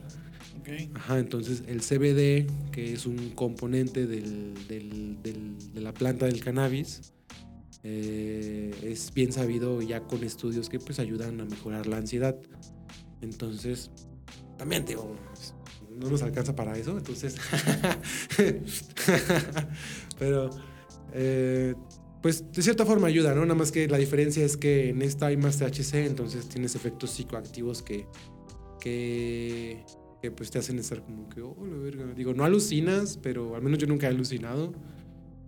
Ajá, entonces el CBD, que es un componente del, de la planta del cannabis, eh, es bien sabido ya con estudios que pues ayudan a mejorar la ansiedad. Entonces, también digo, no nos alcanza para eso, entonces... Pero, eh, pues de cierta forma ayuda, ¿no? Nada más que la diferencia es que en esta hay más THC, entonces tienes efectos psicoactivos que, que que pues te hacen estar como que, oh, la verga. Digo, no alucinas, pero al menos yo nunca he alucinado.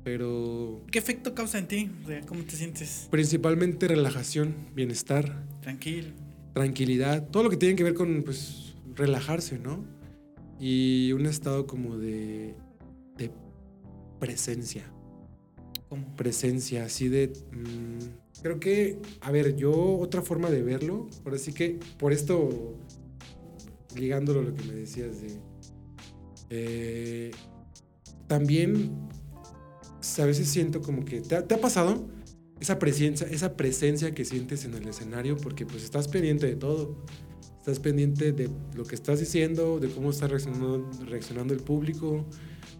Pero. ¿Qué efecto causa en ti? ¿Cómo te sientes? Principalmente relajación, bienestar. Tranquilo. Tranquilidad. Todo lo que tiene que ver con, pues, relajarse, ¿no? Y un estado como de. de presencia. ¿Cómo? Presencia, así de. Mm, creo que, a ver, yo, otra forma de verlo, por así que, por esto ligándolo a lo que me decías de... Eh, también a veces siento como que... ¿Te ha, pasado? Esa presencia, esa presencia que sientes en el escenario porque pues estás pendiente de todo. Estás pendiente de lo que estás diciendo, de cómo está reaccionando, reaccionando el público.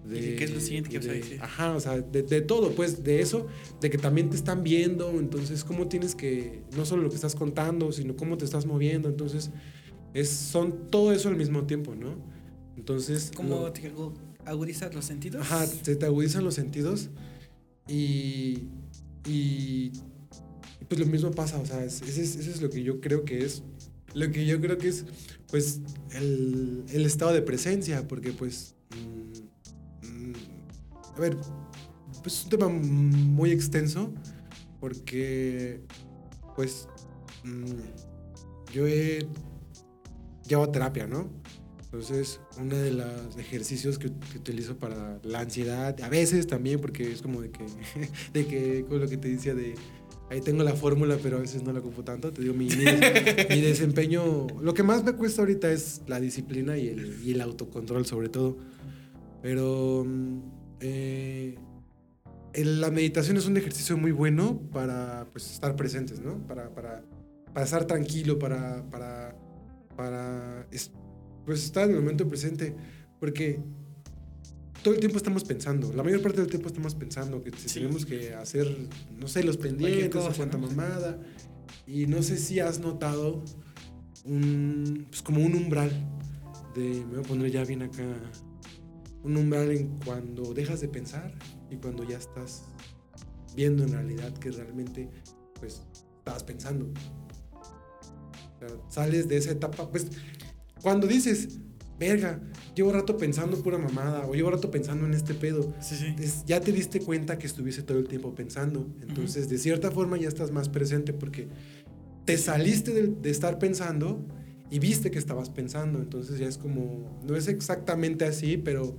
De, qué es lo siguiente que vas a decir? Ajá, o sea, de, de, todo, pues de eso, de que también te están viendo, entonces cómo tienes que, no solo lo que estás contando, sino cómo te estás moviendo, entonces es, son todo eso al mismo tiempo, ¿no? Entonces... ¿Cómo te agudizas los sentidos? Ajá, se te agudizan los sentidos y, y, pues lo mismo pasa, o sea, eso es, lo que yo creo que es lo que yo creo que es, pues, el, el estado de presencia, porque, pues, mm, mm, a ver, pues es un tema muy extenso, porque, pues, mm, yo he llevado terapia, ¿no? Entonces, uno de los ejercicios que, utilizo para la ansiedad, a veces también, porque es como de que, de que, con lo que te decía de, ahí tengo la fórmula, pero a veces no la ocupo tanto. Te digo, mi, mi, desempeño, lo que más me cuesta ahorita es la disciplina y el, y el autocontrol sobre todo. Pero mm, eh, la meditación es un ejercicio muy bueno para pues, estar presentes, ¿no? Para, para, para estar tranquilo, para, para, para pues, estar en el momento presente. Porque todo el tiempo estamos pensando, la mayor parte del tiempo estamos pensando que tenemos que hacer, no sé, los pendientes o cuánta mamada. Y no sé si has notado un, pues como un umbral de, me voy a poner ya bien acá, un umbral en cuando dejas de pensar y cuando ya estás viendo en realidad que realmente, pues, estabas pensando. O sea, sales de esa etapa, pues, cuando dices, verga, llevo rato pensando pura mamada o llevo rato pensando en este pedo. ya te diste cuenta que estuviese todo el tiempo pensando. Entonces, de cierta forma ya estás más presente porque te saliste de, estar pensando y viste que estabas pensando. Entonces ya es como, no es exactamente así, pero,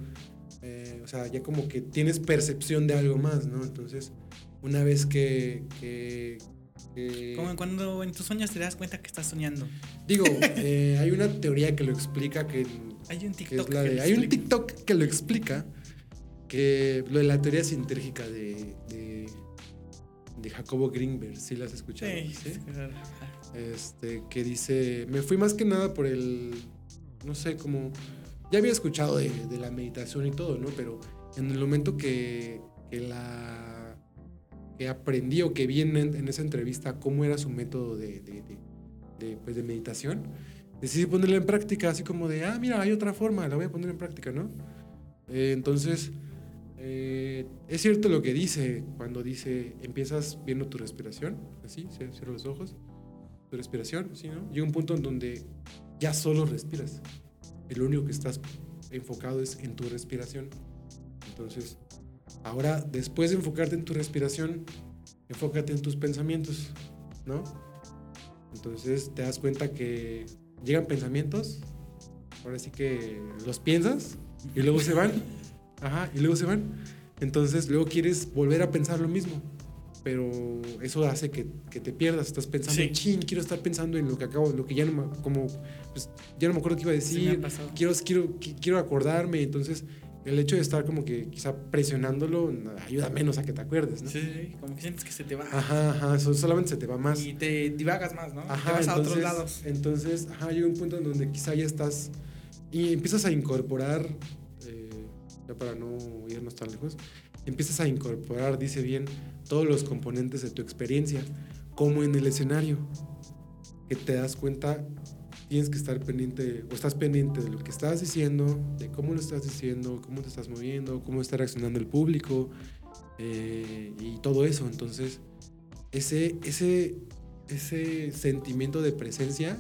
eh, o sea, ya como que tienes percepción de algo más, ¿no? Entonces, una vez que, que, como cuando en tus sueños te das cuenta que estás soñando. Digo, eh, hay una teoría que lo explica que... Hay un TikTok. Que, hay un TikTok que lo explica, que lo de la teoría sintérgica de, de, de Jacobo Greenberg, ¿sí la has escuchado? Sí, ¿sí? Este, que dice, me fui más que nada por el, no sé, como, ya había escuchado de, de la meditación y todo, ¿no? Pero en el momento que, que la que aprendí o que vi en, esa entrevista cómo era su método de, pues de, meditación, decidí ponerla en práctica, así como de, ah, mira, hay otra forma, la voy a poner en práctica, ¿no? Eh, entonces, eh, es cierto lo que dice cuando dice, empiezas viendo tu respiración, así, cierra los ojos, tu respiración, ¿sí, no? Llega un punto en donde ya solo respiras, lo único que estás enfocado es en tu respiración. Entonces, Ahora, después de enfocarte en tu respiración, enfócate en tus pensamientos, ¿no? Entonces te das cuenta que llegan pensamientos, ahora sí que los piensas y luego se van, ajá, y luego se van. Entonces luego quieres volver a pensar lo mismo, pero eso hace que, te pierdas, estás pensando, chin, quiero estar pensando en lo que acabo, lo que ya no me, como, pues, ya no me acuerdo qué iba a decir, quiero, quiero, quiero acordarme, entonces el hecho de estar como que quizá presionándolo ayuda menos a que te acuerdes, ¿no? Sí, como que sientes que se te va. Ajá, ajá, solamente se te va más. Y te divagas más, ¿no? Ajá, te vas a otros lados. Entonces, ajá, llega un punto en donde quizá ya estás y empiezas a incorporar, eh, ya para no irnos tan lejos, empiezas a incorporar, dice bien, todos los componentes de tu experiencia, como en el escenario, que te das cuenta tienes que estar pendiente o estás pendiente de lo que estás diciendo, de cómo lo estás diciendo, cómo te estás moviendo, cómo está reaccionando el público eh, y todo eso. Entonces, ese, ese, ese sentimiento de presencia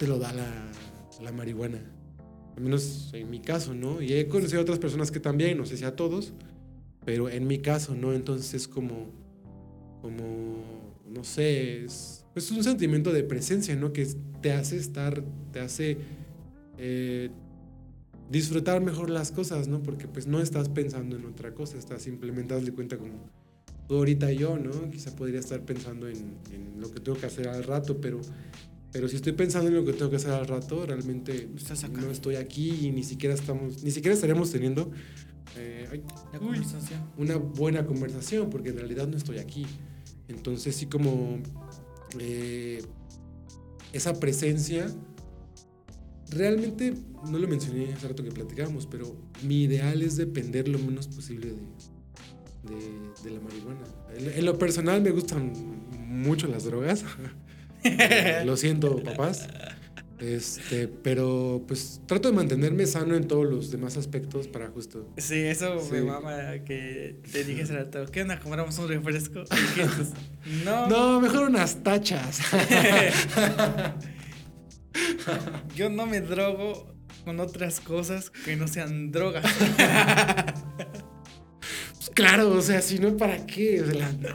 te lo da la, la marihuana. Al menos en mi caso, ¿no? Y he conocido a otras personas que también, no sé si a todos, pero en mi caso, ¿no? Entonces es como, como, no sé, es pues, es un sentimiento de presencia, ¿no? Que te hace estar, te hace eh, disfrutar mejor las cosas, ¿no? Porque pues no estás pensando en otra cosa, estás simplemente de cuenta como tú ahorita yo, ¿no? Quizá podría estar pensando en, lo que tengo que hacer al rato, pero, pero si estoy pensando en lo que tengo que hacer al rato, realmente no estoy aquí y ni siquiera estamos, ni siquiera estaríamos teniendo eh, una buena conversación, porque en realidad no estoy aquí. Entonces sí como eh, esa presencia, realmente, no lo mencioné hace rato que platicábamos, pero mi ideal es depender lo menos posible de, la marihuana. En, lo personal me gustan mucho las drogas. lo siento, papás. Este, pero pues trato de mantenerme sano en todos los demás aspectos para justo. Sí, eso me mama que te dije hace rato, ¿qué onda? ¿Compramos un refresco? No. No, mejor unas tachas. Yo no me drogo con otras cosas que no sean drogas. pues claro, o sea, si no, ¿para qué? O sea, no.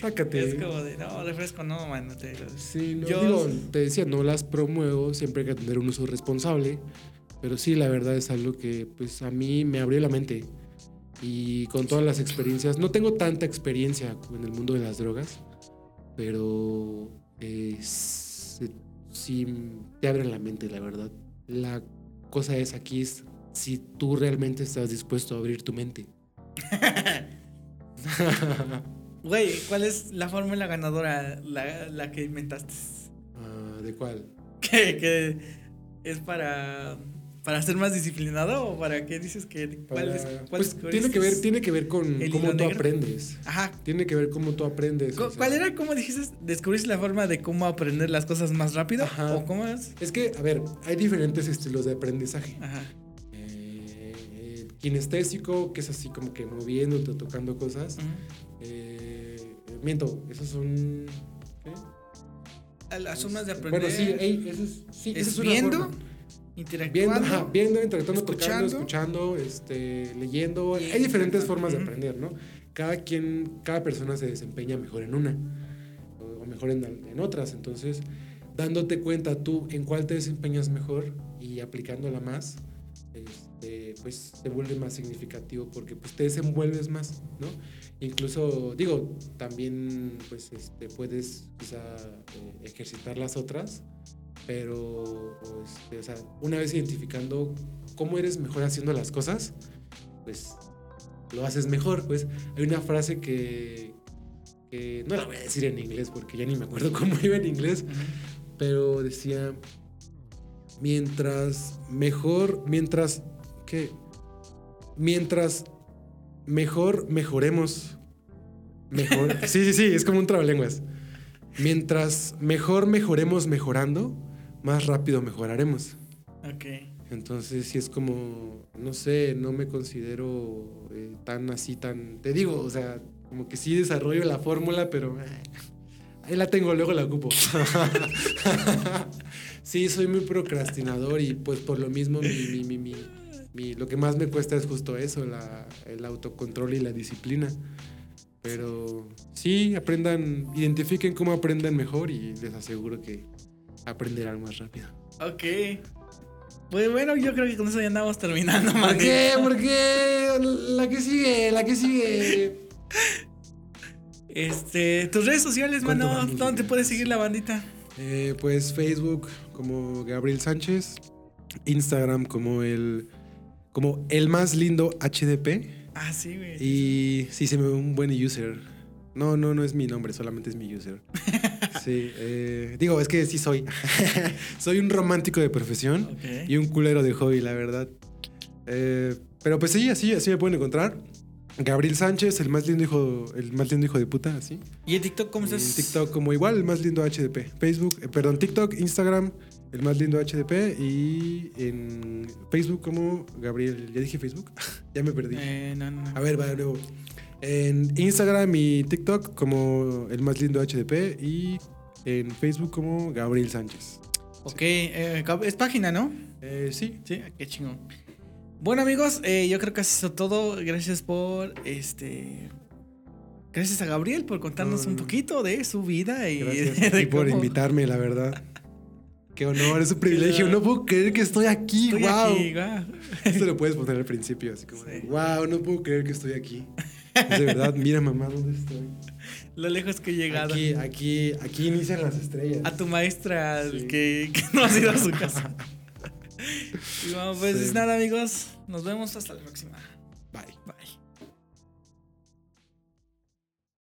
Sácate. Es como de, no, refresco no, man. No te... Sí, no, Yo... digo, te decía, no las promuevo, siempre hay que tener un uso responsable. Pero sí, la verdad es algo que pues a mí me abrió la mente. Y con todas las experiencias, no tengo tanta experiencia en el mundo de las drogas, pero sí te abren la mente, la verdad. La cosa es aquí es si tú realmente estás dispuesto a abrir tu mente. Güey, ¿cuál es la fórmula ganadora, la, la que inventaste? Uh, ¿De cuál? Que, que es para ¿Para ser más disciplinado o para qué dices que cuál es, pues tiene que ver tiene que ver con cómo tú aprendes. Ajá. Tiene que ver cómo tú aprendes. ¿Cuál era cómo dijiste? ¿Descubriste la forma de cómo aprender las cosas más rápido Ajá. o cómo es? Es que a ver, hay diferentes estilos de aprendizaje. Ajá. Eh, kinestésico, que es así como que moviéndote, tocando cosas. Eh, miento, esos son ¿qué? Las formas de aprender. Bueno, sí, eso es, sí, ¿Es viendo? Interactuando. Viendo, viendo interactuando, escuchando, escuchando este, leyendo. Hay diferentes formas de aprender, ¿no? Cada quien, cada persona se desempeña mejor en una o mejor en, en otras. Entonces, dándote cuenta tú en cuál te desempeñas mejor y aplicándola más, este, pues se vuelve más significativo porque pues te desenvuelves más, ¿no? Incluso, digo, también pues este, puedes quizá eh, ejercitar las otras pero este, o sea, una vez identificando cómo eres mejor haciendo las cosas, pues lo haces mejor. Pues hay una frase que, que no la voy a decir en inglés porque ya ni me acuerdo cómo iba en inglés, pero decía, mientras mejor, mientras, ¿qué? Mientras mejor mejoremos. Mejor. sí, sí, sí, es como un trabalenguas. Mientras mejor mejoremos mejorando, más rápido mejoraremos. Ok. Entonces, si es como, no sé, no me considero eh, tan así, tan. Te digo, o sea, como que sí desarrollo la fórmula, pero eh, ahí la tengo, luego la ocupo. sí, soy muy procrastinador y pues por lo mismo mi, mi, mi, mi, lo que más me cuesta es justo eso, la, el autocontrol y la disciplina. Pero sí, aprendan, identifiquen cómo aprenden mejor y les aseguro que aprenderán más rápido. Ok. Pues bueno, yo creo que con eso ya andamos terminando, ¿Por qué? ¿Por qué? La que sigue, la que sigue. Este, tus redes sociales, mano, ¿dónde te puedes seguir la bandita? Eh, pues Facebook como Gabriel Sánchez, Instagram como el como el más lindo HDP. Ah, sí, güey. Y sí, se me ve un buen user. No, no, no es mi nombre, solamente es mi user. Sí, eh, digo, es que sí soy. soy un romántico de profesión y un culero de hobby, la verdad. Eh, pero pues sí, así, así me pueden encontrar. Gabriel Sánchez, el más lindo hijo, el más lindo hijo de puta, así. ¿Y en TikTok cómo estás? En TikTok como igual, el más lindo HDP. Facebook, eh, perdón, TikTok, Instagram, el más lindo HDP y en Facebook como Gabriel. ¿Ya dije Facebook? ya me perdí. no, no. A ver, va de nuevo. En Instagram y TikTok como el más lindo HDP y en Facebook como Gabriel Sánchez. Ok, eh, es página, ¿no? Eh, sí. Sí, qué chingón. Bueno amigos, eh, yo creo que ha sido todo. Gracias por este. Gracias a Gabriel por contarnos un poquito de su vida y, Gracias por invitarme, la verdad. Qué honor, es un privilegio. No puedo creer que estoy aquí. Estoy wow. Aquí, Esto lo puedes poner al principio, así como, wow, no puedo creer que estoy aquí. de verdad, mira mamá, ¿dónde estoy? Lo lejos que he llegado. Aquí, aquí, aquí inician las estrellas. A tu maestra que, no has ido a su casa. y bueno, pues nada, amigos. Nos vemos hasta la próxima. Bye. Bye.